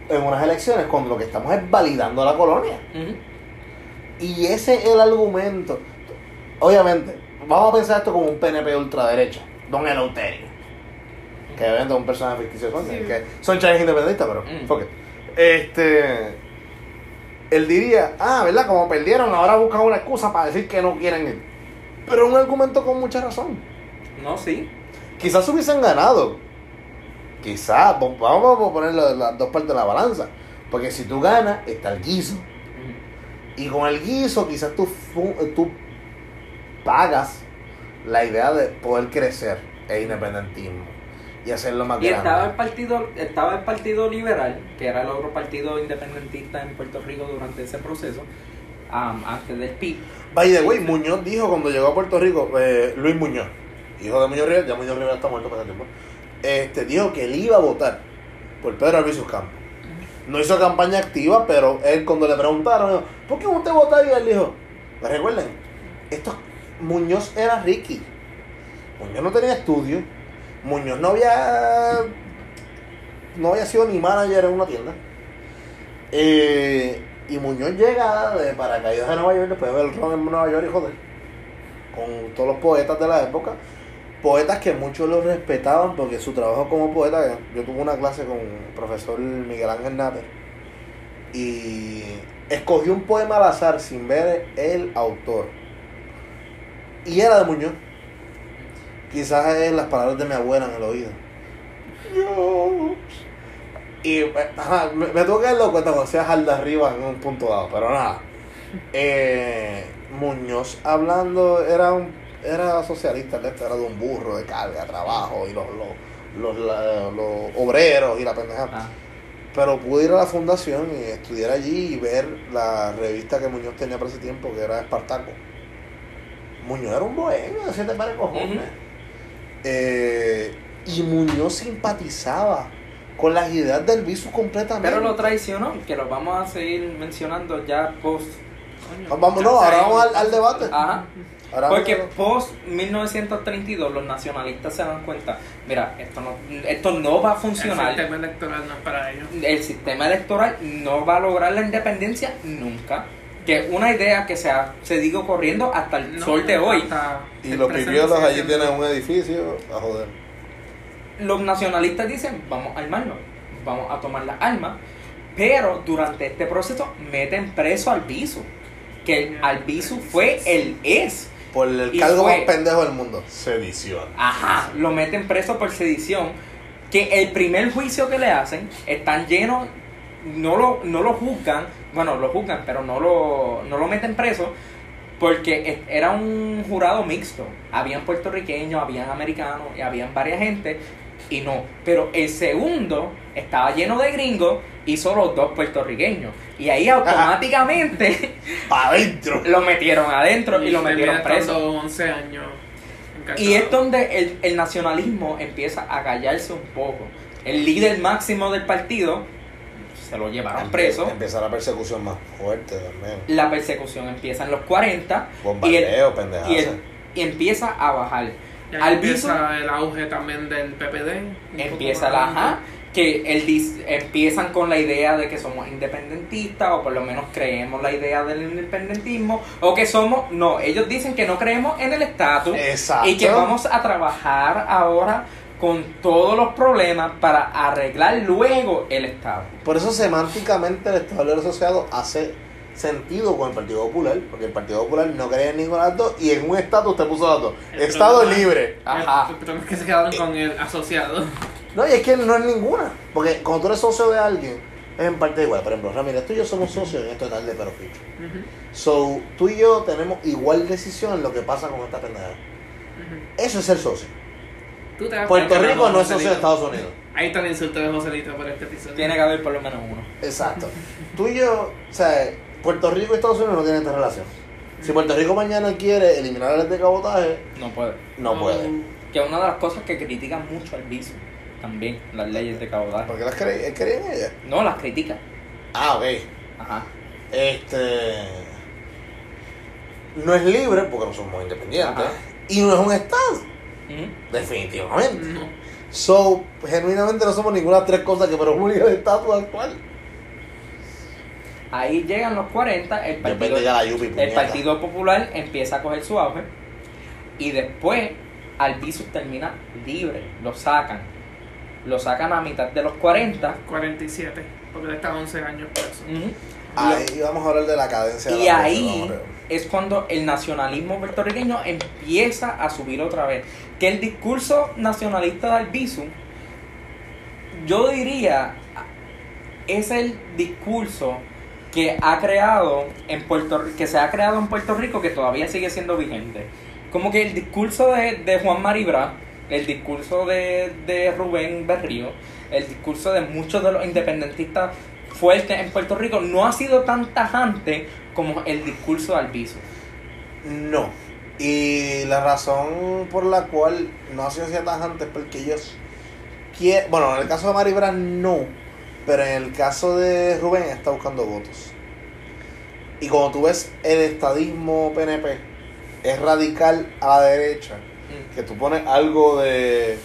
en unas elecciones cuando lo que estamos es validando la colonia. Ujú. Y ese es el argumento. Obviamente, vamos a pensar esto como un PNP ultraderecha, Don Eleuterio. Que obviamente es un personaje ficticio, Sí. que son chaves independentistas, pero Mm. fuck it. Este. Él diría, ah, ¿verdad? Como perdieron, ahora buscan una excusa para decir que no quieren ir. Pero un argumento con mucha razón. No, sí. Quizás hubiesen ganado. Quizás, vamos a poner la- las dos partes de la balanza. Porque si tú ganas, está el guiso. Y con el guiso quizás tú, tú pagas la idea de poder crecer e independentismo y hacerlo más Y estaba el grande. partido, estaba el partido liberal, que era el otro partido independentista en Puerto Rico durante ese proceso, am, antes del PIB. By the way, Muñoz dijo cuando llegó a Puerto Rico, eh, Luis Muñoz, hijo de Muñoz Rivera, ya Muñoz Rivera está muerto para ese tiempo, este, dijo que él iba a votar por Pedro Albizu Campos. No hizo campaña activa, pero él cuando le preguntaron, ¿por qué usted votaría? Él dijo, "Pues recuerden, esto, Muñoz era Ricky. Muñoz no tenía estudio. Muñoz no había no había sido ni manager en una tienda. Eh, y Muñoz llega de paracaídas de Nueva York después de ver el ron en Nueva York y joder. Con todos los poetas de la época. Poetas que muchos los respetaban porque su trabajo como poeta, yo tuve una clase con el profesor Miguel Ángel Natter y escogió un poema al azar sin ver el autor. Y era de Muñoz. Quizás es las palabras de mi abuela en el oído. Yo. Y ajá, me, tuvo que darlo cuenta cuando sea de arriba en un punto dado, pero nada. Eh, Muñoz hablando era un era socialista, este era de un burro de carga, trabajo y los, los, los, la- los obreros y la pendejada. Ah, Pero pude ir a la fundación y estudiar allí y ver la revista que Muñoz tenía para ese tiempo, que era Espartaco. Muñoz era un bohemio de siete pares cojones. Ujú. Eh, y Muñoz simpatizaba con las ideas del visu completamente. Pero lo traicionó, que lo vamos a seguir mencionando ya post. Coño, Vamos, ya no, ahora vamos al, al debate. Ajá. Ahora Porque vamos- post 1932 los nacionalistas se dan cuenta, mira, esto no, esto no va a El funcionar. sistema electoral no es para ellos. el sistema electoral no va a lograr la independencia nunca. Que es una idea que se, ha seguido corriendo hasta el No, sol de hoy. y el los pipiolos allí tienen un edificio a joder. Los nacionalistas dicen, vamos a armarnos, vamos a tomar las armas, Pero durante este proceso meten preso al Bisu. Que el Albizu fue el es. Por el cargo fue- más pendejo del mundo. Sedición. Ajá, lo meten preso por sedición. Que el primer juicio que le hacen están llenos, no lo, no lo juzgan, bueno, lo juzgan, pero no lo, no lo meten preso porque era un jurado mixto. Habían puertorriqueños, habían americanos y habían varias gente y no. Pero el segundo estaba lleno de gringos y solo dos puertorriqueños. Y ahí automáticamente ¡Pa' adentro! lo metieron adentro y lo metieron preso. estando 11 años. Y es donde el, el nacionalismo empieza a callarse un poco. El líder máximo del partido se lo llevaron preso. Empieza la persecución más fuerte también. La persecución empieza en los 40 y, Bombardeo, el- y, el- y empieza a bajar. Empieza el auge también del PPD. empieza la ajá, que el dis- empiezan con la idea de que somos independentistas o por lo menos creemos la idea del independentismo o que somos no ellos dicen que no creemos en el estatus Exacto. y que vamos a trabajar ahora con todos los problemas para arreglar luego el estado Por eso semánticamente el Estado Libre Asociado hace sentido con el Partido Popular, porque el Partido Popular no cree en ninguna de las dos y en un estatus te puso las dos. El Estado problema- libre. Ajá. El problema es que se quedaron con el asociado. No, y es que no es ninguna. Porque cuando tú eres socio de alguien, es en parte igual. Por ejemplo, Ramírez, tú y yo somos socios en esto tal de pero ficho. So, tú y yo tenemos igual decisión en lo que pasa con esta pendeja. Eso es ser socio. Tú te das Puerto Rico no es socio de Estados Unidos. Ahí está el insulto de Joselito por este episodio. tiene que haber por lo menos uno Exacto. Tú y yo, o sea, Puerto Rico y Estados Unidos no tienen esta relación. Si Puerto Rico mañana quiere eliminar el de cabotaje, no puede no puede. que es una de las cosas que critican mucho al viso también las leyes de cabotaje ¿Por qué las cree, él cree en ella? no las critica Ah, ok. ajá Este. No es libre porque no somos independientes. Ajá. Y no es un Estado. Definitivamente. No. So, genuinamente no somos ninguna de las tres cosas que perjudican el estatus actual. Ahí llegan los 40, el partido, Depende ya la Yupi, el partido Popular empieza a coger su auge y después Albizu termina libre, lo sacan. Lo sacan a mitad de los 40 47, porque él está 11 años preso. ujú, Ahí vamos a hablar de la cadencia. de y la ahí es cuando el nacionalismo puertorriqueño empieza a subir otra vez. Que el discurso nacionalista de Albizu, yo diría, es el discurso que ha creado en Puerto que se ha creado en Puerto Rico que todavía sigue siendo vigente. Como que el discurso de, de Juan Maribra, el discurso de, de Rubén Berrío, el discurso de muchos de los independentistas fuertes en Puerto Rico no ha sido tan tajante como el discurso de Albizu. No. Y la razón por la cual no ha sido así tajante es porque ellos quieren. Bueno, en el caso de Maribra no. Pero en el caso de Rubén está buscando votos. Y cuando tú ves el estadismo PNP, es radical a la derecha. Que tú pones algo de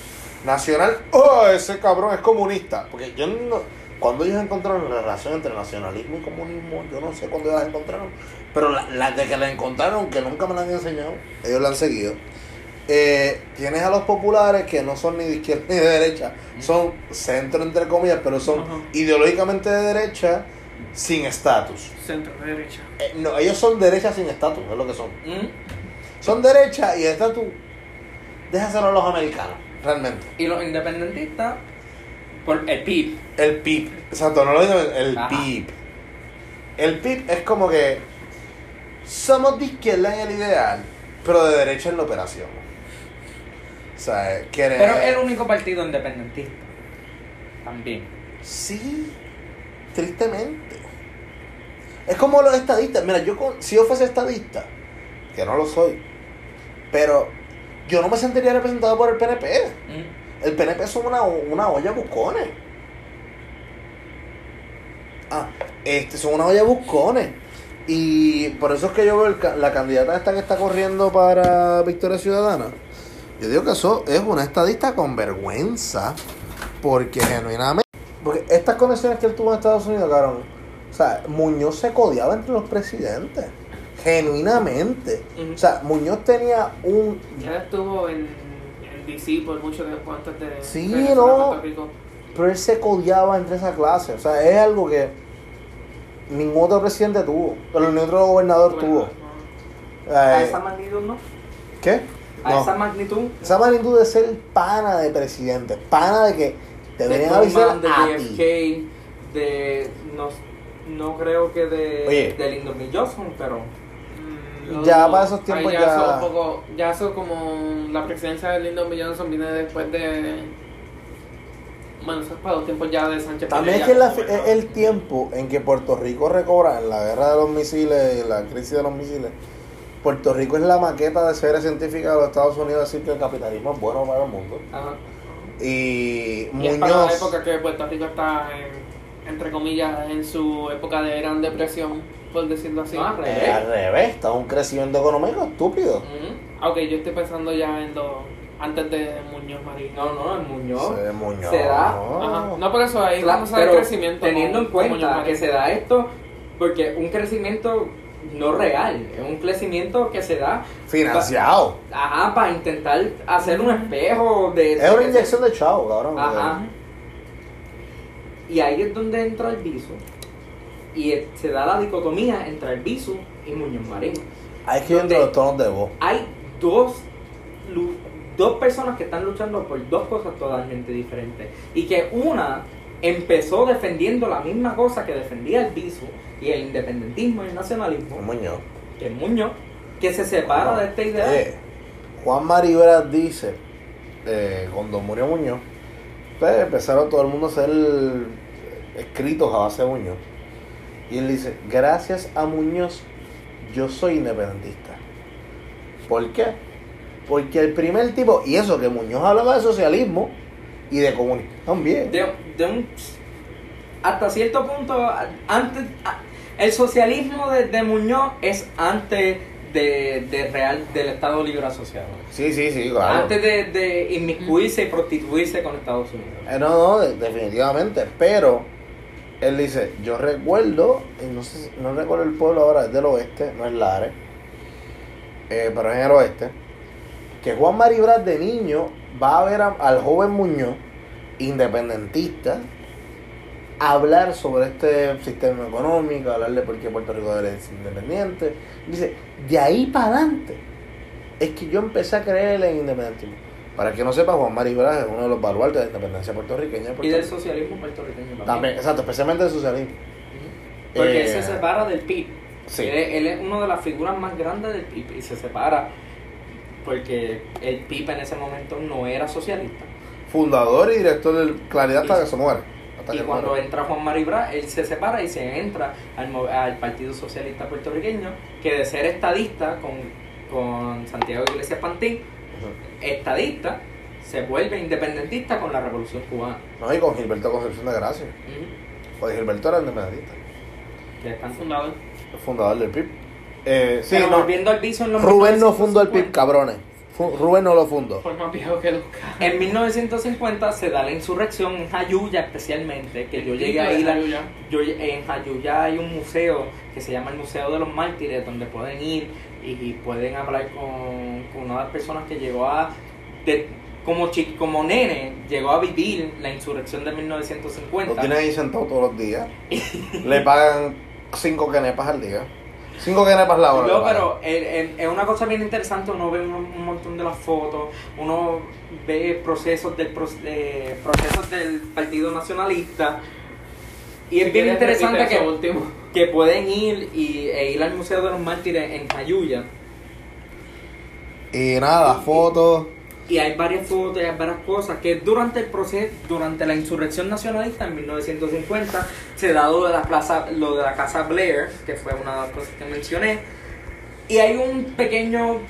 nacional. ¡Oh, ese cabrón es comunista! Porque yo no. Cuando ellos encontraron la relación entre nacionalismo y comunismo, yo no sé cuándo ellos la encontraron. Pero la, la de que la encontraron, que nunca me la han enseñado, ellos la han seguido. Eh, tienes a los populares que no son ni de izquierda ni de derecha, son centro entre comillas, pero son Ajá. ideológicamente de derecha sin estatus. Centro derecha. Eh, no, ellos son derecha sin estatus, es lo que son. ¿Mm? Son derecha y estatus, déjaselo a los americanos, realmente. Y los independentistas, por el PIB. El PIB, exacto, no lo digo, el Ajá. PIB. El PIB es como que somos de izquierda en el ideal, pero de derecha en la operación. O sea, quiere... Pero es el único partido independentista. También. Sí, tristemente. Es como los estadistas. Mira, yo con- si yo fuese estadista, que no lo soy, pero yo no me sentiría representado por el PNP. ¿Mm? El PNP son una, una olla buscones. Ah, este son una olla buscones. Y por eso es que yo veo el la candidata esta que está corriendo para Victoria Ciudadana. Yo digo que eso es una estadista con vergüenza. Porque genuinamente. Porque estas conexiones que él tuvo en Estados Unidos, cabrón. O sea, Muñoz se codiaba entre los presidentes. Genuinamente. O sea, Muñoz tenía un Ya estuvo en, en DC por mucho tiempo antes de Sí, no. Pero él se codiaba entre esa clase. O sea, es algo que ningún otro presidente tuvo, pero ningún otro gobernador tuvo. A Eh, esa magnitud, ¿no? ¿Qué? A No. esa magnitud. Esa magnitud de ser pana de presidente, pana de que te de venían a avisar de a JFK, ti. de. No, no creo que de. Oye. de Lyndon B. Johnson, pero. Mm, lo Ya para esos tiempos Ahí ya- eso un poco, ya eso como la presidencia de Lyndon B. Johnson viene después de... Bueno, eso es para los tiempos ya de Sánchez También es que la- ya, es el tiempo en que Puerto Rico recobra en la guerra de los misiles, la crisis de los misiles. Puerto Rico es la maqueta de ser científica de los Estados Unidos, decir que el capitalismo es bueno para el mundo. Ajá. Y Y es para la Muñoz, época que Puerto Rico está, en, entre comillas, en su época de gran depresión, por decirlo así. No, al revés. eh, al revés, está un crecimiento económico estúpido. Ujú. Ah, Ok, yo estoy pensando ya en lo... antes de Muñoz Marín. No, no, el Muñoz. Se Muñoz. Se da. Ajá. No, por eso ahí Claro, vamos a ver crecimiento. Teniendo en con- Muñoz cuenta que se da esto, porque un crecimiento no real, es un crecimiento que se da Financiado. ajá, para intentar hacer un espejo de... Es una inyección de chavo, cabrón. Ajá. Y ahí es donde entra el viso. Y es- se da la dicotomía entre el viso y Muñoz Marín. Hay que ir entre Donde- los tonos de voz. Hay dos, dos personas que están luchando por dos cosas totalmente diferentes. Y que una empezó defendiendo la misma cosa que defendía el viso y el independentismo y el nacionalismo, Muñoz. que es Muñoz, que se separa de esta idea. Eh, Juan Maribras dice, eh, cuando murió Muñoz, pues empezaron todo el mundo a hacer escritos a base de Muñoz. Y él dice, gracias a Muñoz, yo soy independentista. ¿Por qué? Porque el primer tipo, y eso que Muñoz hablaba de socialismo y de comunismo también. de, de un hasta cierto punto antes el socialismo de, de Muñoz es antes de, de real del Estado Libre Asociado Sí, sí, sí, claro. antes de, de inmiscuirse y prostituirse con Estados Unidos Eh, no, no, de- definitivamente. Pero él dice, yo recuerdo, y no sé, no recuerdo el pueblo ahora, es del oeste, no es Lares, eh, pero es en el oeste, que Juan Maribras de niño va a ver a- al joven Muñoz, independentista, hablar sobre este sistema económico, hablar de por qué Puerto Rico debe ser independiente. Dice, de ahí para adelante es que yo empecé a creer en el independentismo. Para que no sepa, Juan Maribras es uno de los baluartes de la independencia puertorriqueña. Puerto y del socialismo puertorriqueño también, También, exacto, especialmente del socialismo. Porque él Eh, se separa del PIB Sí. él, es- él es una de las figuras más grandes del PIB y se separa porque el PIB en ese momento no era socialista Fundador y director del Claridad hasta que se muere. Hasta Y que cuando muere. entra Juan Maribra, él se separa y se entra al, mo- al Partido Socialista Puertorriqueño, que de ser estadista con, con Santiago Iglesias Pantín, estadista, se vuelve independentista con la Revolución Cubana. No, y con Gilberto Concepción de Gracia. Ujú. Pues Gilberto era independentista, Descansa. Fundador. el fundador del PIB. Eh, sí, Pero no, volviendo al viso en los Rubén no fundó el PIB, 1950, cabrones. Rubén no lo fundó. Por más viejo que Lucas. En 1950 se da la insurrección en Jayuya especialmente, que yo llegué a ir a, Jayuya. Yo, en Jayuya hay un museo que se llama el Museo de los Mártires, donde pueden ir y, y pueden hablar con, con una de las personas que llegó a, de- como, chi- como nene, llegó a vivir la insurrección de Lo 1950. tienen ahí sentado todos los días. Le pagan cinco canepas al día. Cinco canepas la hora. No, pero es una cosa bien interesante, uno ve un, un montón de las fotos, uno ve procesos del, eh, procesos del Partido Nacionalista y es Si bien interesante que... último. que pueden ir y, e ir al Museo de los Mártires en Jayuya. Y nada, fotos. Y hay varias fotos y hay varias cosas que durante el proceso, durante la insurrección nacionalista en 1950, se da lo de la plaza, lo de la casa Blair, que fue una de las cosas que mencioné. Y hay un pequeño,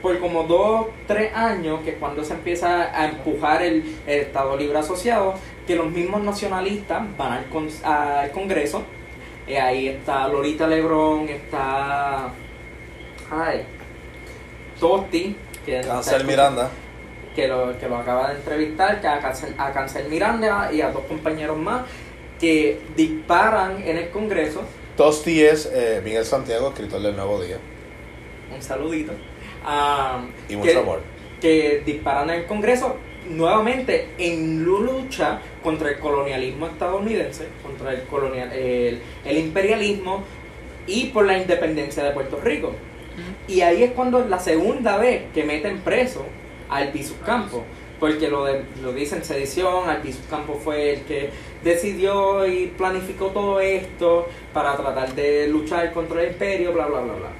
por como dos, tres años, que es cuando se empieza a empujar el, el Estado Libre Asociado, que los mismos nacionalistas van al, con- al Congreso. Y ahí está Lolita Lebrón, está. Ay. Tosti. Que Cancel Miranda. que lo, que lo acaba de entrevistar, que a Cancel, a Cancel Miranda y a dos compañeros más que disparan en el Congreso. Tosti es eh, Miguel Santiago, escritor del Nuevo Día. Un saludito. ah, Y que- mucho amor. Que disparan en el Congreso nuevamente en lucha contra el colonialismo estadounidense, contra el, colonial, el, el imperialismo y por la independencia de Puerto Rico. Y ahí es cuando la segunda vez que meten preso a Albizu Campos, porque lo, de, lo dicen sedición, Albizu Campos fue el que decidió y planificó todo esto para tratar de luchar contra el imperio, bla, bla, bla, bla.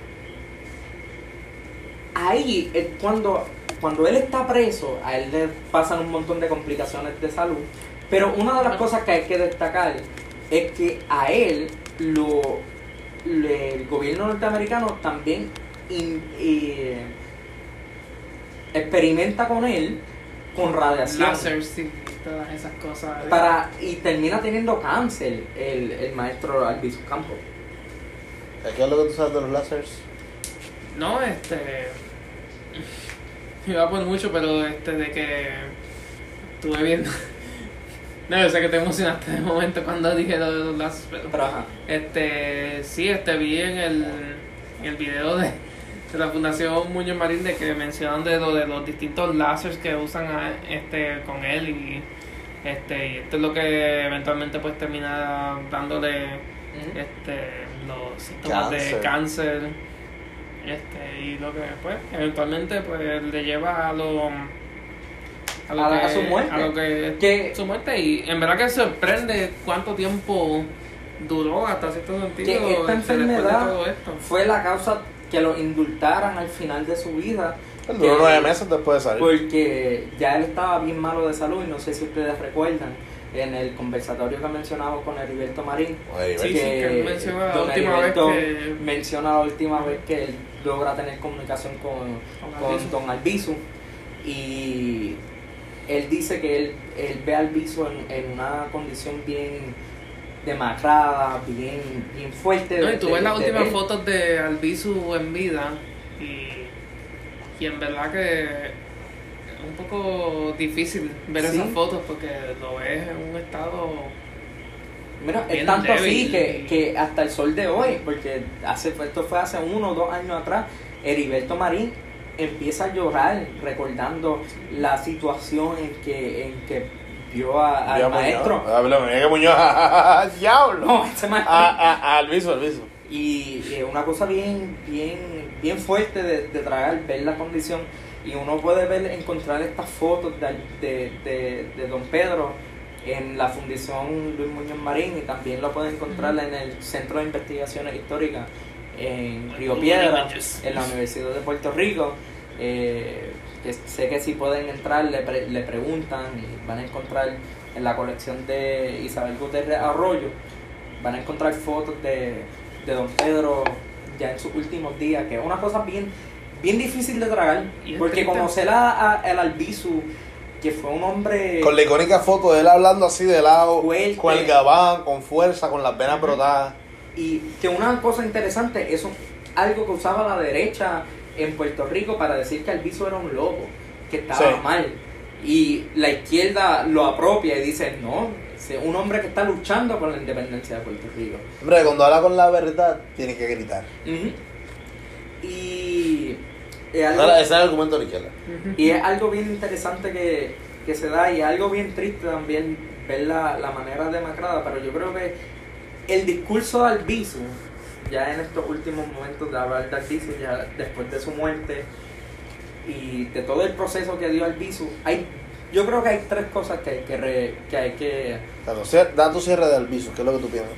Ahí es cuando, cuando él está preso, a él le pasan un montón de complicaciones de salud, pero una de las cosas que hay que destacar es que a él lo, el gobierno norteamericano también y, experimenta con él con radiación Lasers y todas esas cosas. para y termina teniendo cáncer el, el maestro Albizu Campos. ¿Qué es lo que tú sabes de los lásers? No, este. Iba a poner mucho, pero este de que estuve viendo. No, yo sé que te emocionaste de momento cuando dije lo de los lazos, pero. Pero ajá. Este, sí, este vi en el, en el video de, de la Fundación Muñoz Marín de que mencionan de lo de los distintos láseres que usan a- este con él y este y esto es lo que eventualmente pues termina dándole este los síntomas de Cáncer. este y lo que pues eventualmente pues le lleva a lo a lo A que a su muerte. a lo que su muerte y en verdad que sorprende cuánto tiempo duró hasta cierto sentido Que esta este, después de enfermedad todo esto fue la causa que lo indultaran al final de su vida. Él duró Que- nueve meses después de salir. Porque ya él estaba bien malo de salud y no sé si ustedes recuerdan en el conversatorio que mencionamos con Heriberto Marín. Sí, sí, que él menciona la don última vez Heriberto que- menciona la última vez que él logra tener comunicación con, Con. Don Albizu y él dice que él, él ve a Albizu en, en una condición bien demacrada, bien, bien fuerte. no, y tú de- ves las últimas fotos de Albizu en vida y, y en verdad que es un poco difícil ver Sí. esas fotos porque lo ves en un estado Mira, es tanto así que, que hasta el sol de hoy, porque hace, esto fue hace uno o dos años atrás, Heriberto Marín empieza a llorar recordando la situación en que, en que vio a- al maestro. Muñoz. Habla, Mira que Muñoz. ¡Diablo! No, ese maestro. Ah, ah, al viso, al viso. Y eh, una cosa bien, bien, bien fuerte de, de tragar, ver la condición. Y uno puede ver, encontrar estas fotos de, de, de, de Don Pedro en la Fundación Luis Muñoz Marín y también lo puede encontrar en el Centro de Investigaciones Históricas en Río Piedra, en la Universidad de Puerto Rico. Eh, que sé que si pueden entrar, le, pre- le preguntan y van a encontrar en la colección de Isabel Gutiérrez Arroyo, van a encontrar fotos de, de Don Pedro ya en sus últimos días, que es una cosa bien, bien difícil de tragar, porque conocer a, a- al Albizu, que fue un hombre... Con la icónica foto de él hablando así de lado, Fuerte. con el gabán, con fuerza, con las venas brotadas. Y que una cosa interesante, eso algo que usaba la derecha en Puerto Rico para decir que Albizu era un loco, que estaba Sí. mal. Y la izquierda lo apropia y dice, no, es un hombre que está luchando por la independencia de Puerto Rico. Hombre, cuando habla con la verdad, tiene que gritar. Ujú. Y es algo, Ese es el argumento de la izquierda. y es algo bien interesante que, que se da y es algo bien triste también ver la, la manera demacrada, pero yo creo que el discurso de Albizu, ya en estos últimos momentos de hablar de Albizu, ya después de su muerte y de todo el proceso que dio Albizu, hay, yo creo que hay tres cosas que hay que, re- que, hay que Claro, cier- da tu cierre del viso, ¿qué es lo que tú piensas?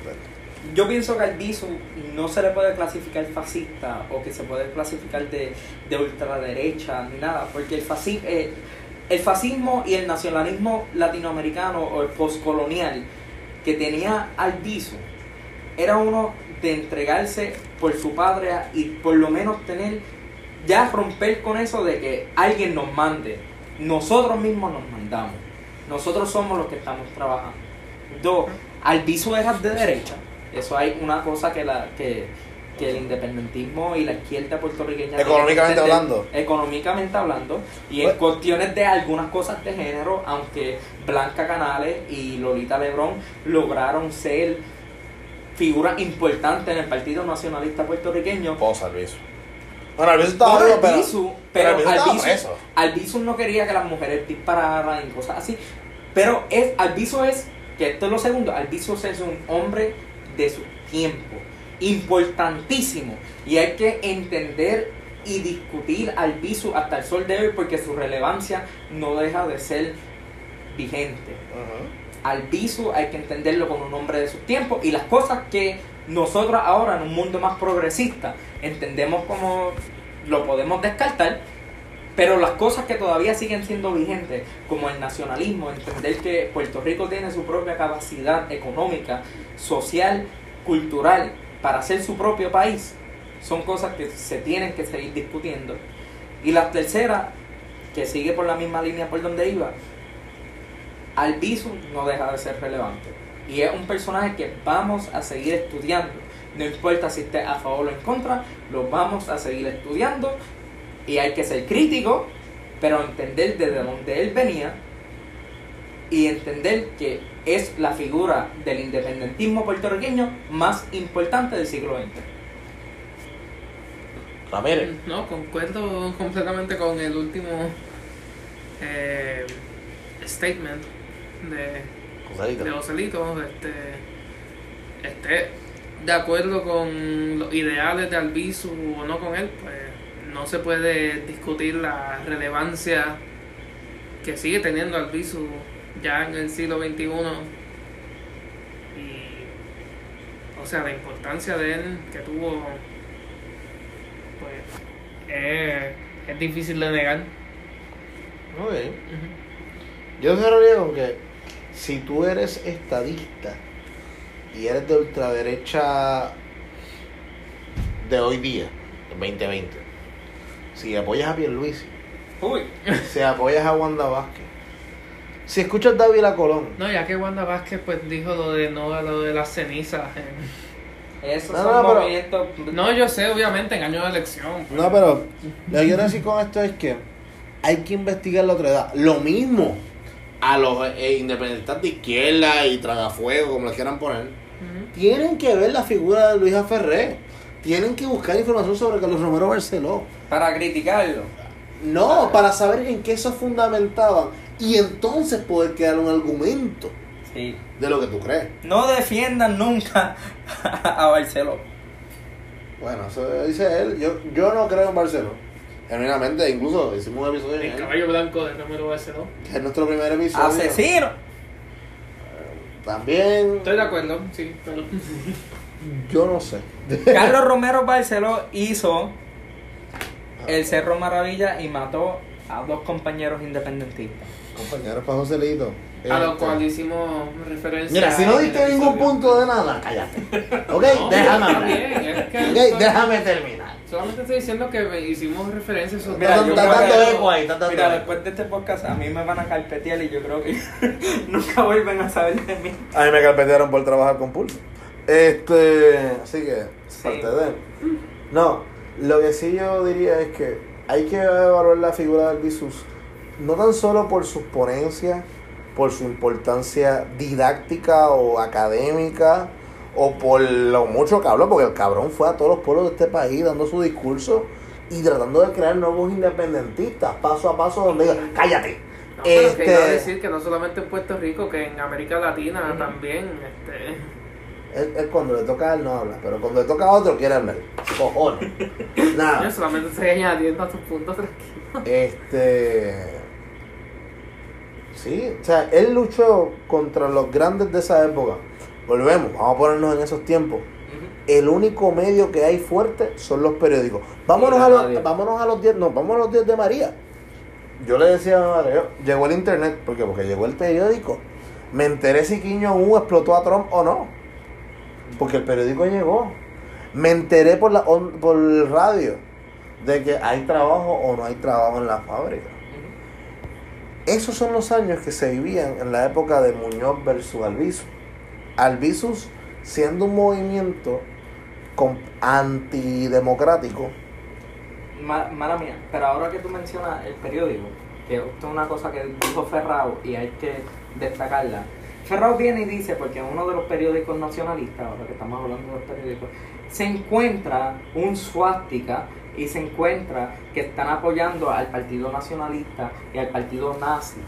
Yo pienso que Albizu no se le puede clasificar fascista o que se puede clasificar de, de ultraderecha ni nada, porque el, fasci- eh, el fascismo y el nacionalismo latinoamericano o el postcolonial que tenía Albizu era uno de entregarse por su patria y por lo menos tener, ya romper con eso de que alguien nos mande. Nosotros mismos nos mandamos. Nosotros somos los que estamos trabajando. Dos, Albizu era de derecha. Eso hay una cosa que la que, que el independentismo y la izquierda puertorriqueña Económicamente entender. hablando. económicamente hablando y en Pues- cuestiones de algunas cosas de género aunque Blanca Canales y Lolita Lebrón lograron ser figuras importantes en el Partido Nacionalista Puertorriqueño Posa al viso. Bueno, Albizu estaba Bueno, pero. Albizu, pero pero Albizu estaba Albizu, preso. Albizu no quería que las mujeres dispararan y cosas así. Pero es, Albizu es, que esto es lo segundo, Albizu es un hombre de su tiempo, importantísimo. Y hay que entender y discutir Albizu hasta el sol de hoy porque su relevancia no deja de ser vigente. Ujú. Albizu hay que entenderlo como un hombre de su tiempo y las cosas que nosotros ahora en un mundo más progresista entendemos como lo podemos descartar, pero las cosas que todavía siguen siendo vigentes, como el nacionalismo, entender que Puerto Rico tiene su propia capacidad económica, social, cultural para ser su propio país, son cosas que se tienen que seguir discutiendo. Y la tercera, que sigue por la misma línea por donde iba, Albizu no deja de ser relevante. Y es un personaje que vamos a seguir estudiando. No importa si esté a favor o en contra, lo vamos a seguir estudiando. Y hay que ser crítico, pero entender desde dónde él venía y entender que es la figura del independentismo puertorriqueño más importante del siglo XX. Ramírez. No, concuerdo completamente con el último eh, statement de, de Joselito. Este, esté de acuerdo con los ideales de Albizu o no con él, pues no se puede discutir la relevancia que sigue teniendo Albizu ya en el siglo XXI. Y, o sea, la importancia de él que tuvo, pues, es, es difícil de negar. Muy bien. Yo cerraría con que si tú eres estadista y eres de ultraderecha de hoy día, del 2020, si apoyas a Pierluisi, Uy, si apoyas a Wanda Vázquez, si escuchas a Dávila Colón, No, ya que Wanda Vázquez pues dijo lo de no lo de las cenizas. en- esos No, son no, pero- movimientos. No, yo sé, obviamente, en año de elección. No, pero lo que quiero decir con esto es que hay que investigar la otra edad. Lo mismo a los eh, independentistas de izquierda y tragafuego, como les quieran poner. Tienen que ver la figura de Luisa Ferré. Tienen que buscar información sobre Carlos Romero Barceló. Para criticarlo. No, para saber en qué se fundamentaban y entonces poder crear un argumento Sí. de lo que tú crees. No defiendan nunca a Barceló. Bueno, eso dice él. Yo, yo no creo en Barceló. Genuinamente, incluso hicimos un episodio en El él, caballo blanco de Romero Barceló. que es nuestro primer episodio. Asesino. También. Estoy de acuerdo, sí, pero. Yo no sé. Carlos Romero Barceló hizo el Cerro Maravilla y mató a dos compañeros independentistas. Compañeros para Joselito. A lo Este, cual hicimos referencia. Mira, si no en diste ningún punto de nada, cállate. Ok, No, déjame hablar. bien, es que Ok, estoy- déjame terminar. Solamente estoy diciendo que hicimos referencia a esos Mira, dos. yo creo dando eco ahí, está dando Mira, después de este podcast a mí me van a carpetear y yo creo que nunca vuelven a saber de mí. A mí me carpetearon por trabajar con pulso. Este, así que, Sí. parte de. No, lo que sí yo diría es que hay que evaluar la figura del Bisus no tan solo por sus ponencias, por su importancia didáctica o académica, o por lo mucho que habló, porque el cabrón fue a todos los pueblos de este país dando su discurso y tratando de crear nuevos independentistas, paso a paso, donde diga, cállate. No, pero Este- a decir que no solamente en Puerto Rico, que en América Latina también. Este, Él, él cuando le toca a él no habla, pero cuando le toca a otro quiere hablar. Cojones. Nada. yo solamente estoy añadiendo a tus puntos tranquilos. Este. Sí, o sea, él luchó contra los grandes de esa época. Volvemos, vamos a ponernos en esos tiempos. El único medio que hay fuerte son los periódicos. Vámonos a los, vámonos a los 10, no, vámonos a los 10 de María. Yo le decía a yo, llegó el internet, ¿por qué? Porque llegó el periódico. Me enteré si Quiño U explotó a Trump o no. Porque el periódico llegó. Me enteré por la por el radio de que hay trabajo o no hay trabajo en la fábrica. Esos son los años que se vivían en la época de Muñoz versus Albizu. Albizus siendo un movimiento antidemocrático. Ma- mala mía, pero ahora que tú mencionas el periódico, que esto es una cosa que dijo Ferrao y hay que destacarla. Ferrao viene y dice, porque en uno de los periódicos nacionalistas, ahora que estamos hablando de los periódicos, se encuentra un suástica y se encuentra que están apoyando al Partido Nacionalista y al Partido Nazi.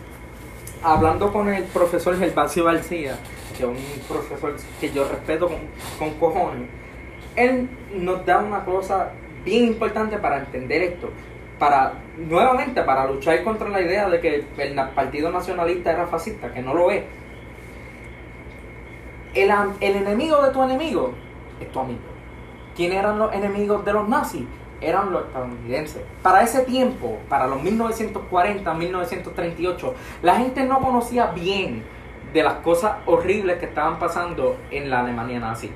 Hablando con el profesor Gervasio García, que es un profesor que yo respeto con, con cojones, él nos da una cosa bien importante para entender esto. Para, nuevamente, para luchar contra la idea de que el Partido Nacionalista era fascista, que no lo es. El, el enemigo de tu enemigo es tu amigo. ¿Quiénes eran los enemigos de los nazis? Eran los estadounidenses. Para ese tiempo, para los 1940, 1938, la gente no conocía bien de las cosas horribles que estaban pasando en la Alemania nazi.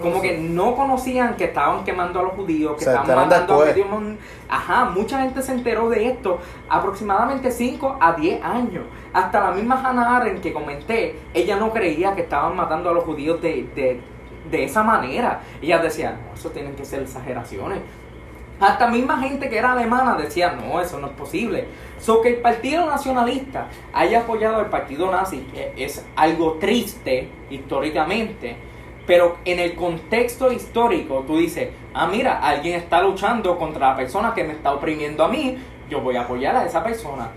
Como que no conocían que estaban quemando a los judíos, que estaban matando a medio mundo. Ajá, mucha gente se enteró de esto aproximadamente 5 a 10 años. Hasta la misma Hannah Arendt que comenté, ella no creía que estaban matando a los judíos de, de, de esa manera. Ella decía, no, eso tienen que ser exageraciones. Hasta misma gente que era alemana decía, no, eso no es posible. So que el Partido Nacionalista haya apoyado al Partido Nazi es algo triste históricamente, pero en el contexto histórico tú dices, ah, mira, alguien está luchando contra la persona que me está oprimiendo a mí, yo voy a apoyar a esa persona.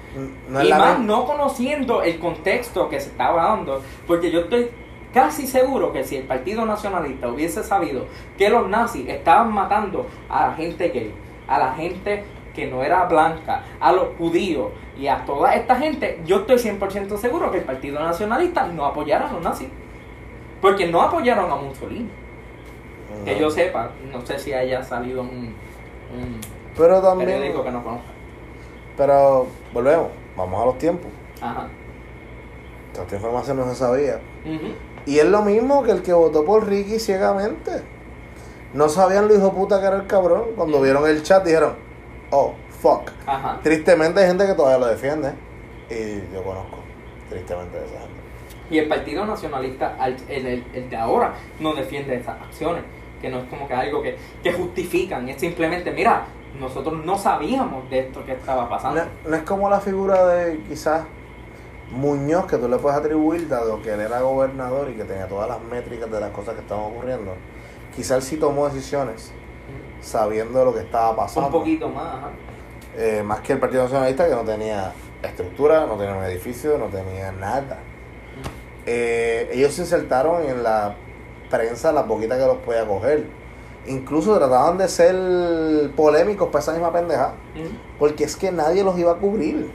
No y más no conociendo el contexto que se estaba dando, porque yo estoy casi seguro que si el Partido Nacionalista hubiese sabido que los nazis estaban matando a la gente gay, a la gente que no era blanca, a los judíos y a toda esta gente, yo estoy 100% seguro que el Partido Nacionalista no apoyara a los nazis. Porque no apoyaron a Mussolini. Que yo sepa, no sé si haya salido un, un Pero también. periódico que no conozca. Pero volvemos, vamos a los tiempos. Ajá. Esta información no se sabía. Ujú. Y es lo mismo que el que votó por Ricky ciegamente. No sabían lo hijo puta que era el cabrón. Cuando vieron el chat dijeron, oh, fuck. Ajá. Tristemente hay gente que todavía lo defiende. Y yo conozco, tristemente, de esa gente. Y el Partido Nacionalista, al- el, el- el de ahora, no defiende esas acciones. Que no es como que algo que, que justifican. Es simplemente, mira, nosotros no sabíamos de esto que estaba pasando. No, no es como la figura de quizás Muñoz que tú le puedes atribuir, dado que él era gobernador y que tenía todas las métricas de las cosas que estaban ocurriendo. Quizás él sí tomó decisiones sabiendo lo que estaba pasando. Un poquito más. ajá. Eh, más que el Partido Nacionalista que no tenía estructura, no tenía un edificio, no tenía nada. Eh, ellos se insertaron en la prensa la poquita que los podía coger. Incluso trataban de ser polémicos para esa misma pendeja. Porque es que nadie los iba a cubrir.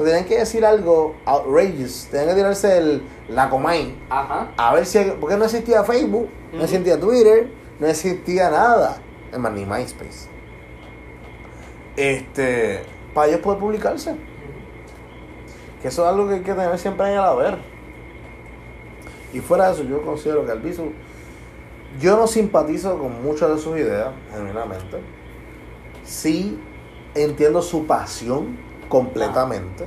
O sea, tenían que decir algo outrageous. Tenían que tirarse el, la Comay. Ajá. A ver si. Porque no existía Facebook, no existía Twitter, no existía nada. Es más, ni MySpace. Este. Para ellos poder publicarse. Que eso es algo que hay que tener siempre en el haber. Y fuera de eso, yo considero que Albizu. Yo no simpatizo con muchas de sus ideas, genuinamente. Sí entiendo su pasión completamente.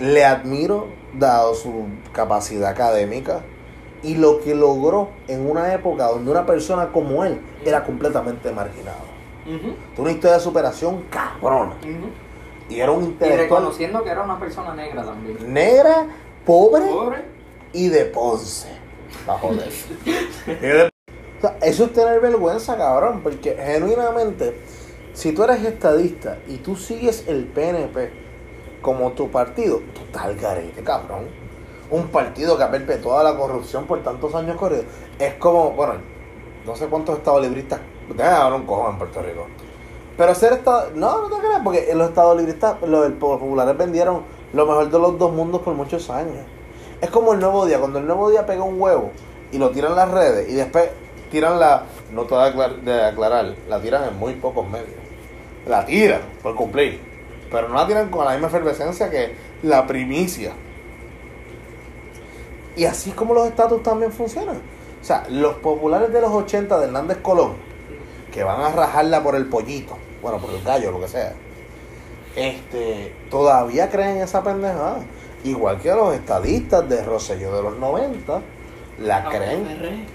Le admiro, dado su capacidad académica y lo que logró en una época donde una persona como él era completamente marginada. Ujú. Tuvo una historia de superación cabrona. Y era un Y intelectual reconociendo que era una persona negra también. negra, pobre Pobre. y de Ponce. Y de- O sea, eso es tener vergüenza, cabrón, porque genuinamente, si tú eres estadista y tú sigues el PNP como tu partido, tú estás al garete, cabrón. Un partido que ha perpetuado la corrupción por tantos años corridos. Es como, bueno, no sé cuántos estados libristas, déjame hablar un cojón en Puerto Rico. Pero ser estado, no, no te creas, porque los estados libristas, los, populares vendieron lo mejor de los dos mundos por muchos años. Es como el nuevo día, cuando el nuevo día pega un huevo y lo tiran las redes y después tiran la, no te voy a aclar- de aclarar, la tiran en muy pocos medios. La tiran por cumplir, pero no la tiran con la misma efervescencia que la primicia. Y así es como los estatus también funcionan. O sea, los populares de los 80 de Hernández Colón, que van a rajarla por el pollito, bueno, por el gallo, lo que sea, este, todavía creen esa pendejada. Igual que los estadistas de Rosselló de los 90, la Ah, creen.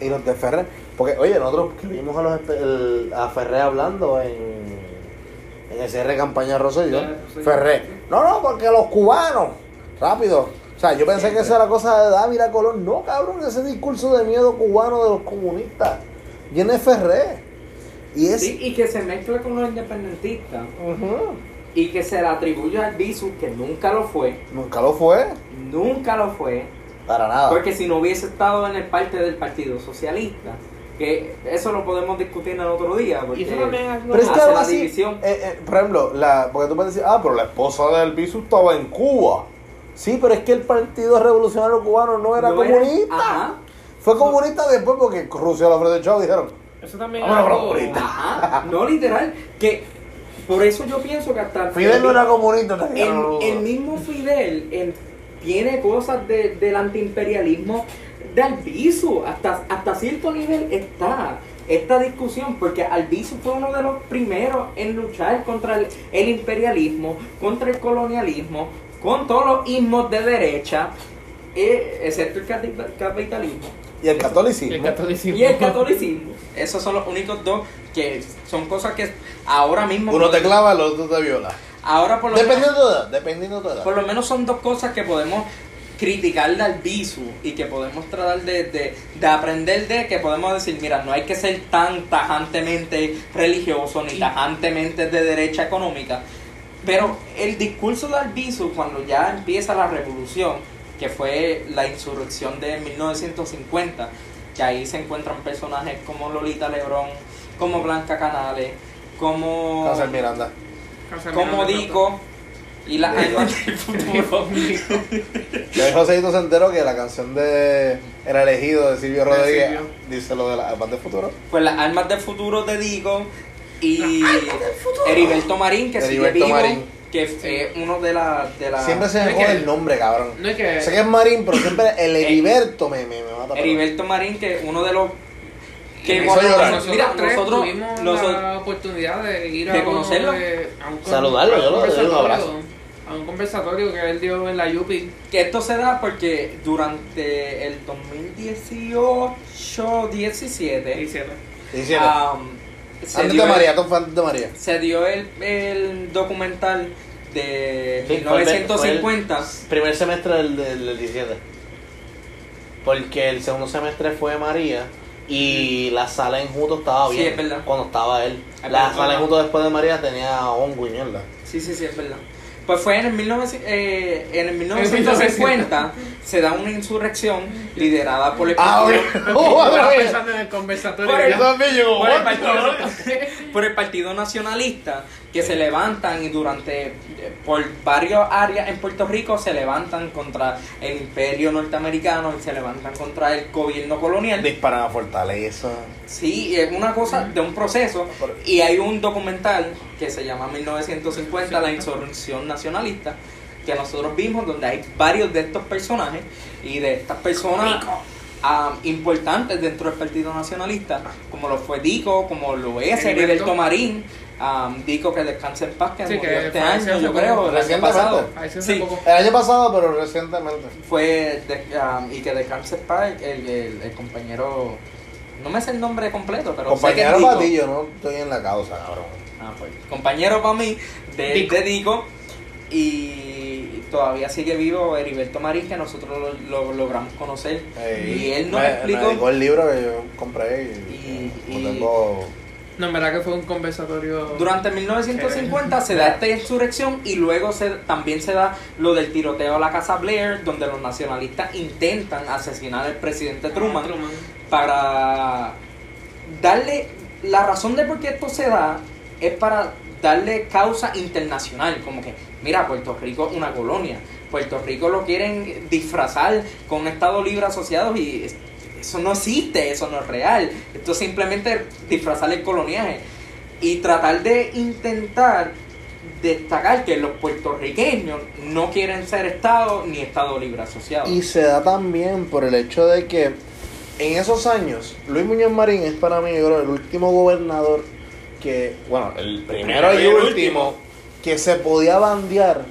Y los de Ferrer. Porque, oye, nosotros vimos a, los, el- a Ferrer hablando en, en ese R campaña Rosselló. Ferrer. No, no, porque los cubanos. Rápido. O sea, yo pensé que esa era cosa de Dávila Colón. No, cabrón, ese discurso de miedo cubano de los comunistas. Viene Ferrer. Y es... Sí, y que se mezcla con los independentistas Ujú. y que se le atribuye al Bisu, que nunca lo fue, Nunca lo fue. nunca lo fue, Para nada. porque si no hubiese estado en el parte del Partido Socialista, que eso lo podemos discutir en el otro día, porque Y eso también es Pero es que hace algo la así, división. eh, eh, por ejemplo, la, porque tú puedes decir, ah, pero la esposa del Bisu estaba en Cuba. Sí, pero es que el Partido Revolucionario Cubano no era no comunista. Ajá, Fue comunista después porque Rusia lo ofreció dijeron, Eso también algo... ahorita. ajá, no literal, que por eso yo pienso que hasta Fidel no era comunista. el, mismo Fidel en- tiene cosas de- del antiimperialismo de Albizu, hasta, hasta cierto nivel está esta discusión, porque Albizu fue uno de los primeros en luchar contra el, el imperialismo, contra el colonialismo, con todos los ismos de derecha, eh, excepto el capitalismo Y el catolicismo. El catolicismo. y el catolicismo. Esos son los únicos dos que son cosas que ahora mismo... Uno te clava, el otro te viola. Ahora por lo menos... Dependiendo de edad, dependiendo de edad. Por lo menos son dos cosas que podemos criticarle al visu y que podemos tratar de, de, de aprender de que podemos decir, mira, no hay que ser tan tajantemente religioso ni tajantemente de derecha económica. Pero el discurso de Albizu, cuando ya empieza la revolución, que fue la insurrección de 1950, que ahí se encuentran personajes como Lolita Lebrón, como Blanca Canales, como, Cáncer Miranda. Casa como Miranda, Dico y las almas del futuro. Y ahí Joséito se enteró que la canción de El elegido de Silvio Rodríguez Silvio. dice lo de las almas del futuro. Pues las almas del futuro de Digo y Heriberto Marín, que sigue Heriberto vivo, Marín. que fue uno de las... De la, Siempre se No me es jode que- el nombre, cabrón. No es que... Sé que es Marín, pero siempre el Heriberto me, me, me mata. pero- Heriberto Marín, que uno de los... Que Me hizo cuando- llorar. nosotros, mira, tres nosotros... tuvimos nosotros- la oportunidad de ir de a, conocerlo. de- a un con- Saludarlo, a un yo lo- yo le doy un conversatorio- abrazo. A un conversatorio que él dio en la Yupi. que esto se da porque durante el 2018, 17, Hicieron. Hicieron. um, se antes dio de el- María, fue antes de María. se dio el, el documental de Sí, fue el- 1950 Primer semestre del, del, del 17. Porque el segundo semestre fue María y la sala en Juto estaba Sí, bien. es verdad. Cuando estaba él. Es la verdad. sala en Juto después de María tenía hongo y mierda. Sí, sí, sí, es verdad. Pues fue en el, 1900 eh, en el 1950 se da una insurrección liderada por el Ah, partido, por el Partido Nacionalista que se levantan y durante eh, por varias áreas en Puerto Rico se levantan contra el imperio norteamericano y se levantan contra el gobierno colonial. Disparan a Fortaleza. Sí, es una cosa de un proceso. Y hay un documental que se llama 1950, La Insurrección Nacionalista, que nosotros vimos, donde hay varios de estos personajes y de estas personas ah, importantes dentro del Partido Nacionalista, como lo fue Dico, como lo es Heriberto. Heriberto Marín. Ah, Dico que descanse en paz, que Sí, murió que este año, hace yo creo, el año pasado. Sí, poco. El año pasado, pero recientemente. fue de- ah, y que descanse en paz el, el- el compañero, no me sé el nombre completo, pero Compañero Dico. Patillo, no estoy en la causa, cabrón. Ah, pues, compañero para mí de Dico. de Dico y todavía sigue vivo Heriberto Marín que nosotros lo, lo logramos conocer y él nos me, explicó Me el libro que yo compré y, Y- y- tengo. No, en verdad que fue un conversatorio. durante 1950 se da esta insurrección y luego se, también se da lo del tiroteo a la casa Blair donde los nacionalistas intentan asesinar al presidente Truman Truman. para darle la razón de por qué esto se da es para darle causa internacional como que mira Puerto Rico es una colonia Puerto Rico lo quieren disfrazar con un Estado libre asociado y eso no existe eso no es real. Esto es simplemente disfrazar el coloniaje y tratar de intentar destacar que los puertorriqueños no quieren ser Estado ni Estado libre asociado. Y se da también por el hecho de que en esos años, Luis Muñoz Marín es para mí, yo creo, el último gobernador que, bueno, el primero y y el último, que se podía bandear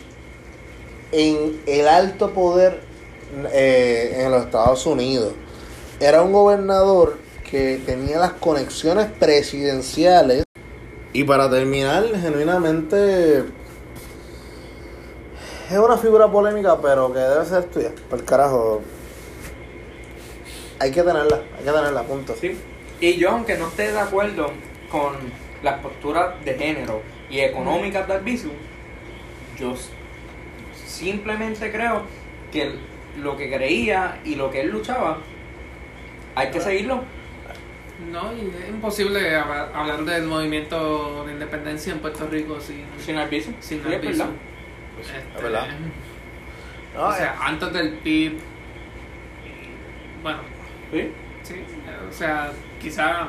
en el alto poder eh, en los Estados Unidos. Era un gobernador que tenía las conexiones presidenciales. Y para terminar, genuinamente es una figura polémica, pero que debe ser estudiada. Por carajo. Hay que tenerla, hay que tenerla, punto. Sí. Y yo, aunque no esté de acuerdo con las posturas de género y económicas de Albizu, yo simplemente creo que lo que creía y lo que él luchaba, hay que seguirlo. No, y es imposible hablar, del movimiento de independencia en Puerto Rico sin, Sin Albizu. sin Sí, es Albizu. verdad. Este, es verdad. O sea, antes del PIB. Bueno, Sí. sí, o sea, quizá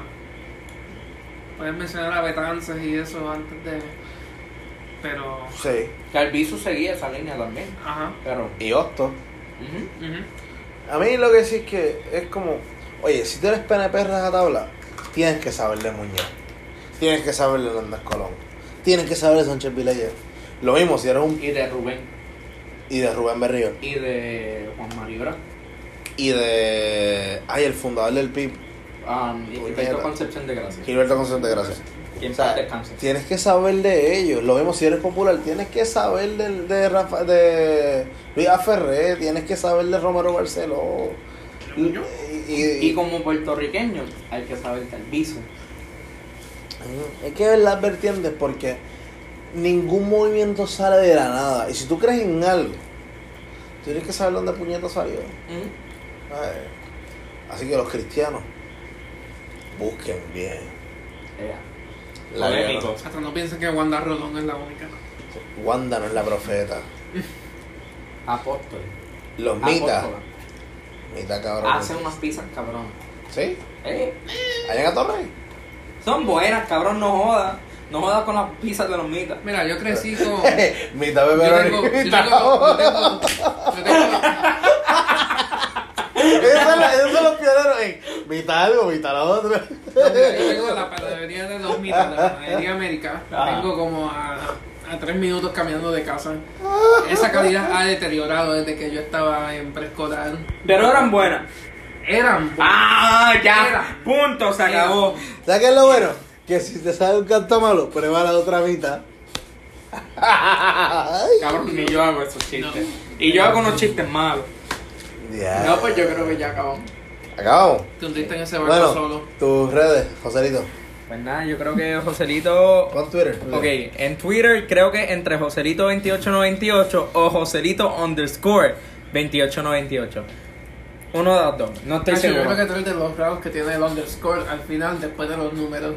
puedes mencionar a Betances y eso antes de. Pero. sí. Que Albizu seguía esa línea también. Ajá. Pero. Y Hostos. ujú. ujú. A mí lo que sí es que es como, oye, si tú eres PNP tabla, tienes que saber de Muñoz, tienes que saber de Hernández Colón, tienes que saber de Sánchez Vilella. Lo mismo si eres un... Y de Rubén. Y de Rubén Berrío. Y de Juan Mariora. Y de... Ay, el fundador del PIB, Um. Gilberto Concepción de Gracia. Gilberto Concepción de Gracia. O sea, tienes que saber de ellos. Lo mismo si eres popular, tienes que saber del- de, Rafa, de Luis Aferré, tienes que saber de Romero Barceló. Y, y- Y como puertorriqueño, hay que saber que Albizu. Hay que ver las vertientes porque ningún movimiento sale de la nada. Y si tú crees en algo, tienes que saber dónde puñeta salió. Ay. Así que los cristianos busquen bien. Yeah. La Polémico. guerra. Hasta no piensen que Wanda Rolón es la única. Wanda no es la profeta. Apóstol. Los mitas. Apóstola. Mita cabrón. Hace unas pizzas, cabrón. ¿Sí? Eh, Allá en Atorrey. son buenas, cabrón, no jodas. No jodas con las pizzas de los mitas. Mira, yo crecí con. Mita Yo beberoni. tengo, yo tengo, Mita yo tengo, yo tengo- Esos son los- esos son los pioneros en mitad algo, mitad lo otro. no, mira, yo tengo la panadería de dos mitas, la panadería América. Ajá. Vengo como a, a tres minutos caminando de casa. Esa calidad ha deteriorado desde que yo estaba en preescolar. Pero eran buenas. Eran buenas. Ah, ya. Era. Punto, se acabó. ¿Sabes qué es lo bueno? Que si te sale un canto malo, prueba la otra mitad. Cabrón, ni yo hago esos chistes. No. Y yo hago unos chistes malos. No, pues yo creo que ya acabamos. Acabamos. Te hundiste en ese barco Bueno, solo. tus redes, Joselito. Pues nada, yo creo que Joselito. Pon Twitter. Ok, en Twitter creo que entre Joselito2898 o Joselito underscore 2898. Uno de los dos, no estoy Ah, sí, yo seguro. creo que tú eres de los raros que tiene el underscore al final después de los números.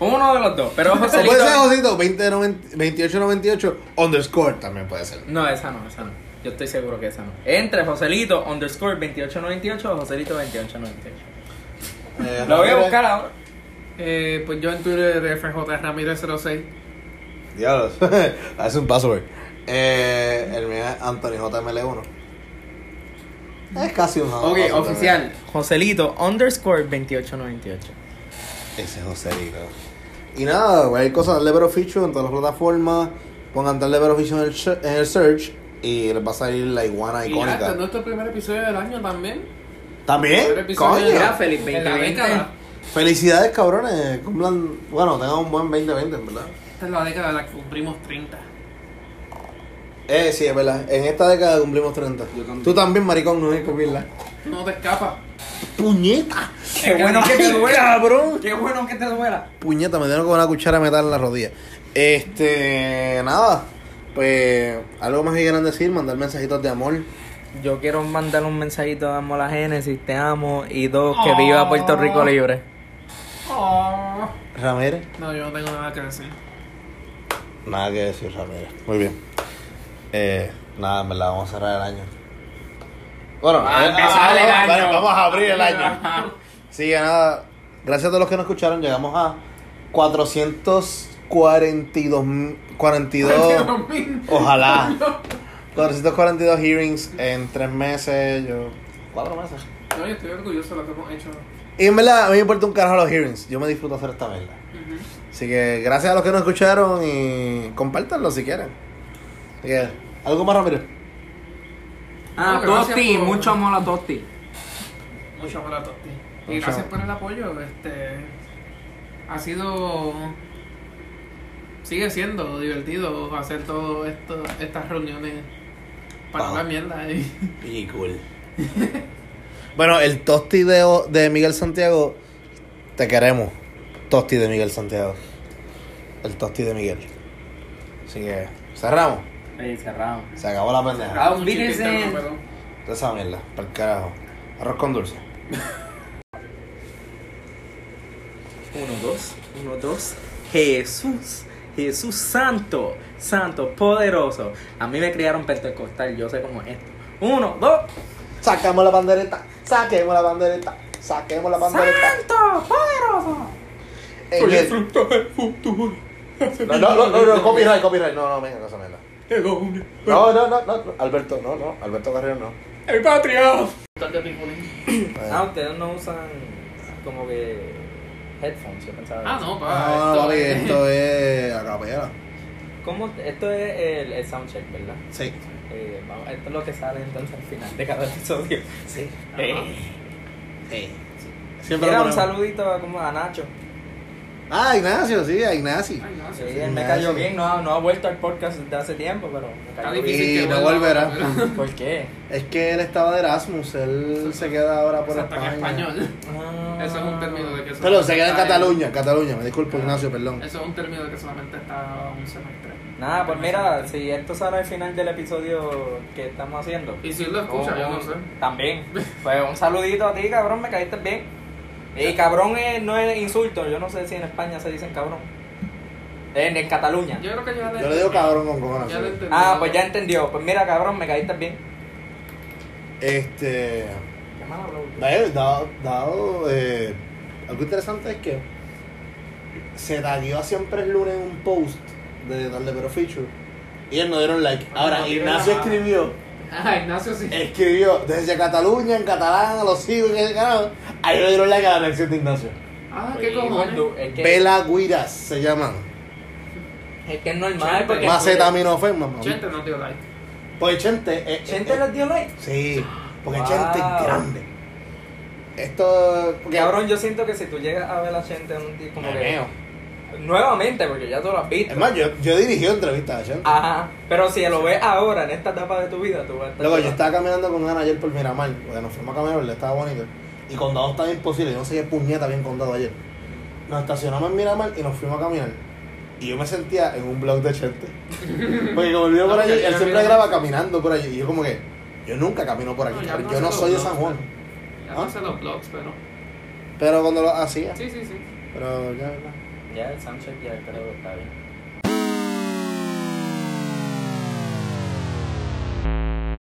Uno de los dos, pero O puede ser Joselito. Joselito 2090 2898 underscore también puede ser. No, esa no, esa no. Yo estoy seguro que esa no. Entre Joselito underscore 2898 o Joselito 2898. Eh, Lo voy a buscar ahora. Eh, pues yo en Twitter FJ Ramírez 06. Diablos. Hace un password. Eh, el mío es Anthony JML1. Es casi un Ok, oficial. Joselito underscore 2898. también. Ese es Joselito. Y nada, cualquier cosa, Vero Feature en todas las plataformas. Pongan Vero Feature en el, en el search. Y les va a salir la iguana icónica. este es nuestro primer episodio del año también. ¿También? Primer episodio Coño. de Mira, feliz de la 2020. década. Felicidades, cabrones. Cumplan. Bueno, tengan un buen 2020, en verdad. Esta es la década en la que cumplimos 30. Eh, sí, es verdad. En esta década cumplimos 30. Yo también. Tú también, maricón, no hay que cumplirla. No te escapas. ¡Puñeta! Qué bueno que te ¡Ay, duela. cabrón! Qué bueno que te duela. Puñeta, me dieron con una cuchara de metal en la rodilla. Este, nada. Pues, algo más que quieran decir, mandar mensajitos de amor. Yo quiero mandar un mensajito de amor a Génesis, te amo. Y dos, que viva Puerto Rico oh. libre. Oh. Ramírez. No, yo no tengo nada que decir. Nada que decir, Ramírez. Muy bien. Eh, nada, me la vamos a cerrar el año. Bueno, ah, eh, ah, vamos, a abrir el año. Sí, nada. Gracias a todos los que nos escucharon. Llegamos a 400. 42 42 ojalá. 442 hearings en tres meses yo cuatro meses. No yo estoy orgulloso de lo que hemos hecho. Y en verdad a mí me importa un carajo los hearings yo me disfruto hacer esta verga así que gracias a los que nos escucharon y compártanlo si quieren. Así que algo más Ramiro ah mucho amor a Tosti. Mucho amor a Tosti. Y gracias por el apoyo este ha sido sigue siendo divertido hacer todo esto, estas reuniones para Ah. hablar mierda y Y cool. bueno, el tosti de, de Miguel Santiago, te queremos. tosti de Miguel Santiago. El tosti de Miguel. Así que, cerramos. Sí, cerrado. Se acabó la pendeja. Interno, pero- De esa mierda, para el carajo. Arroz con dulce. Uno, dos, uno, dos. Jesús, Jesús santo, santo, poderoso. A mí me criaron pentecostal, yo sé cómo es esto. Uno, dos. Saquemos la bandereta, saquemos la bandereta, saquemos la bandereta. Santo, poderoso. En Soy el fruto del futuro. No, no, no, no, no, copyright, copyright. No, no, venga, cosa hombre. No, no, no, no, Alberto, no, no, Alberto Carrillo no. El patria. Ah, ustedes no usan como que headphones, yo pensaba. Ah, no, pa. Ah, esto papi, es- esto es a capela. ¿Cómo? Esto es el, el soundcheck, ¿verdad? Sí. Eh, vamos, esto es lo que sale entonces al final de cada episodio. Sí. Eh, Sí. Siempre Mira, lo un saludito a, como a Nacho. Ah, Ignacio, sí, a Ignacio. No, Sí, él me cayó bien, no ha, no ha vuelto al podcast desde hace tiempo, pero me cayó difícil Y que no volverá. ¿Por qué? Es que él estaba de Erasmus, él se queda ahora O por sea, está en España. español. Ah. Eso es un término de que Pero se queda en Cataluña, Cataluña, me disculpo Ignacio, perdón. Eso es un término de que solamente está un semestre. Nada, pues mira, si esto sale al final del episodio que estamos haciendo. Y si él lo escucha, yo no sé. También. Pues un saludito a ti, cabrón, me caíste bien. Y cabrón es- no es insulto, yo no sé si en España se dicen cabrón. En, en Cataluña. Yo creo que ya le Yo le digo cabrón con cojones. Ah, pues ya entendió. Pues mira, cabrón, me caíste bien. Este. Qué malo, bro. Dado, dado, eh, algo interesante es que se tagueó a siempre el lunes un post de Darle Pero Feature y ellos no dieron like. Ahora, Ignacio escribió, Ah, Ignacio sí. escribió desde Cataluña, en catalán, los sigo en el canal. Ahí le dieron like a la lección de Ignacio. Ah, qué cojones. Es que, Vela Guiras se llaman. es que es normal Chente. porque. Macetaminofen, mamá. Chente no dio like. Pues Chente. eh, ¿Chente eh, les dio like? Sí, porque Wow. Chente es grande. Esto. Porque Cabrón, yo siento que si tú llegas a ver a Chente en un día como Me que. meo. Nuevamente, porque ya tú lo has visto. Es más, yo, yo dirigí entrevistas a Chente. Ajá. Pero si lo ves ahora, en esta etapa de tu vida, tú vas a estar. Luego yo estaba caminando con Ana ayer por Miramar, porque nos fuimos a caminar, le estaba bonito. Y Condado estaba imposible, yo no sé qué puñeta bien Condado ayer. Nos estacionamos en Miramar y nos fuimos a caminar. Y yo me sentía en un blog de Chente. Porque como él vive por allí, él siempre graba caminando por allí. Y yo como que, yo nunca camino por aquí, No, ya cabrón. no yo no soy de San Juan. Ya ¿Ah? no hace los vlogs, pero. Pero cuando lo hacía, Sí, sí, sí. pero ya, ya. Ya el soundcheck ya creo que está bien.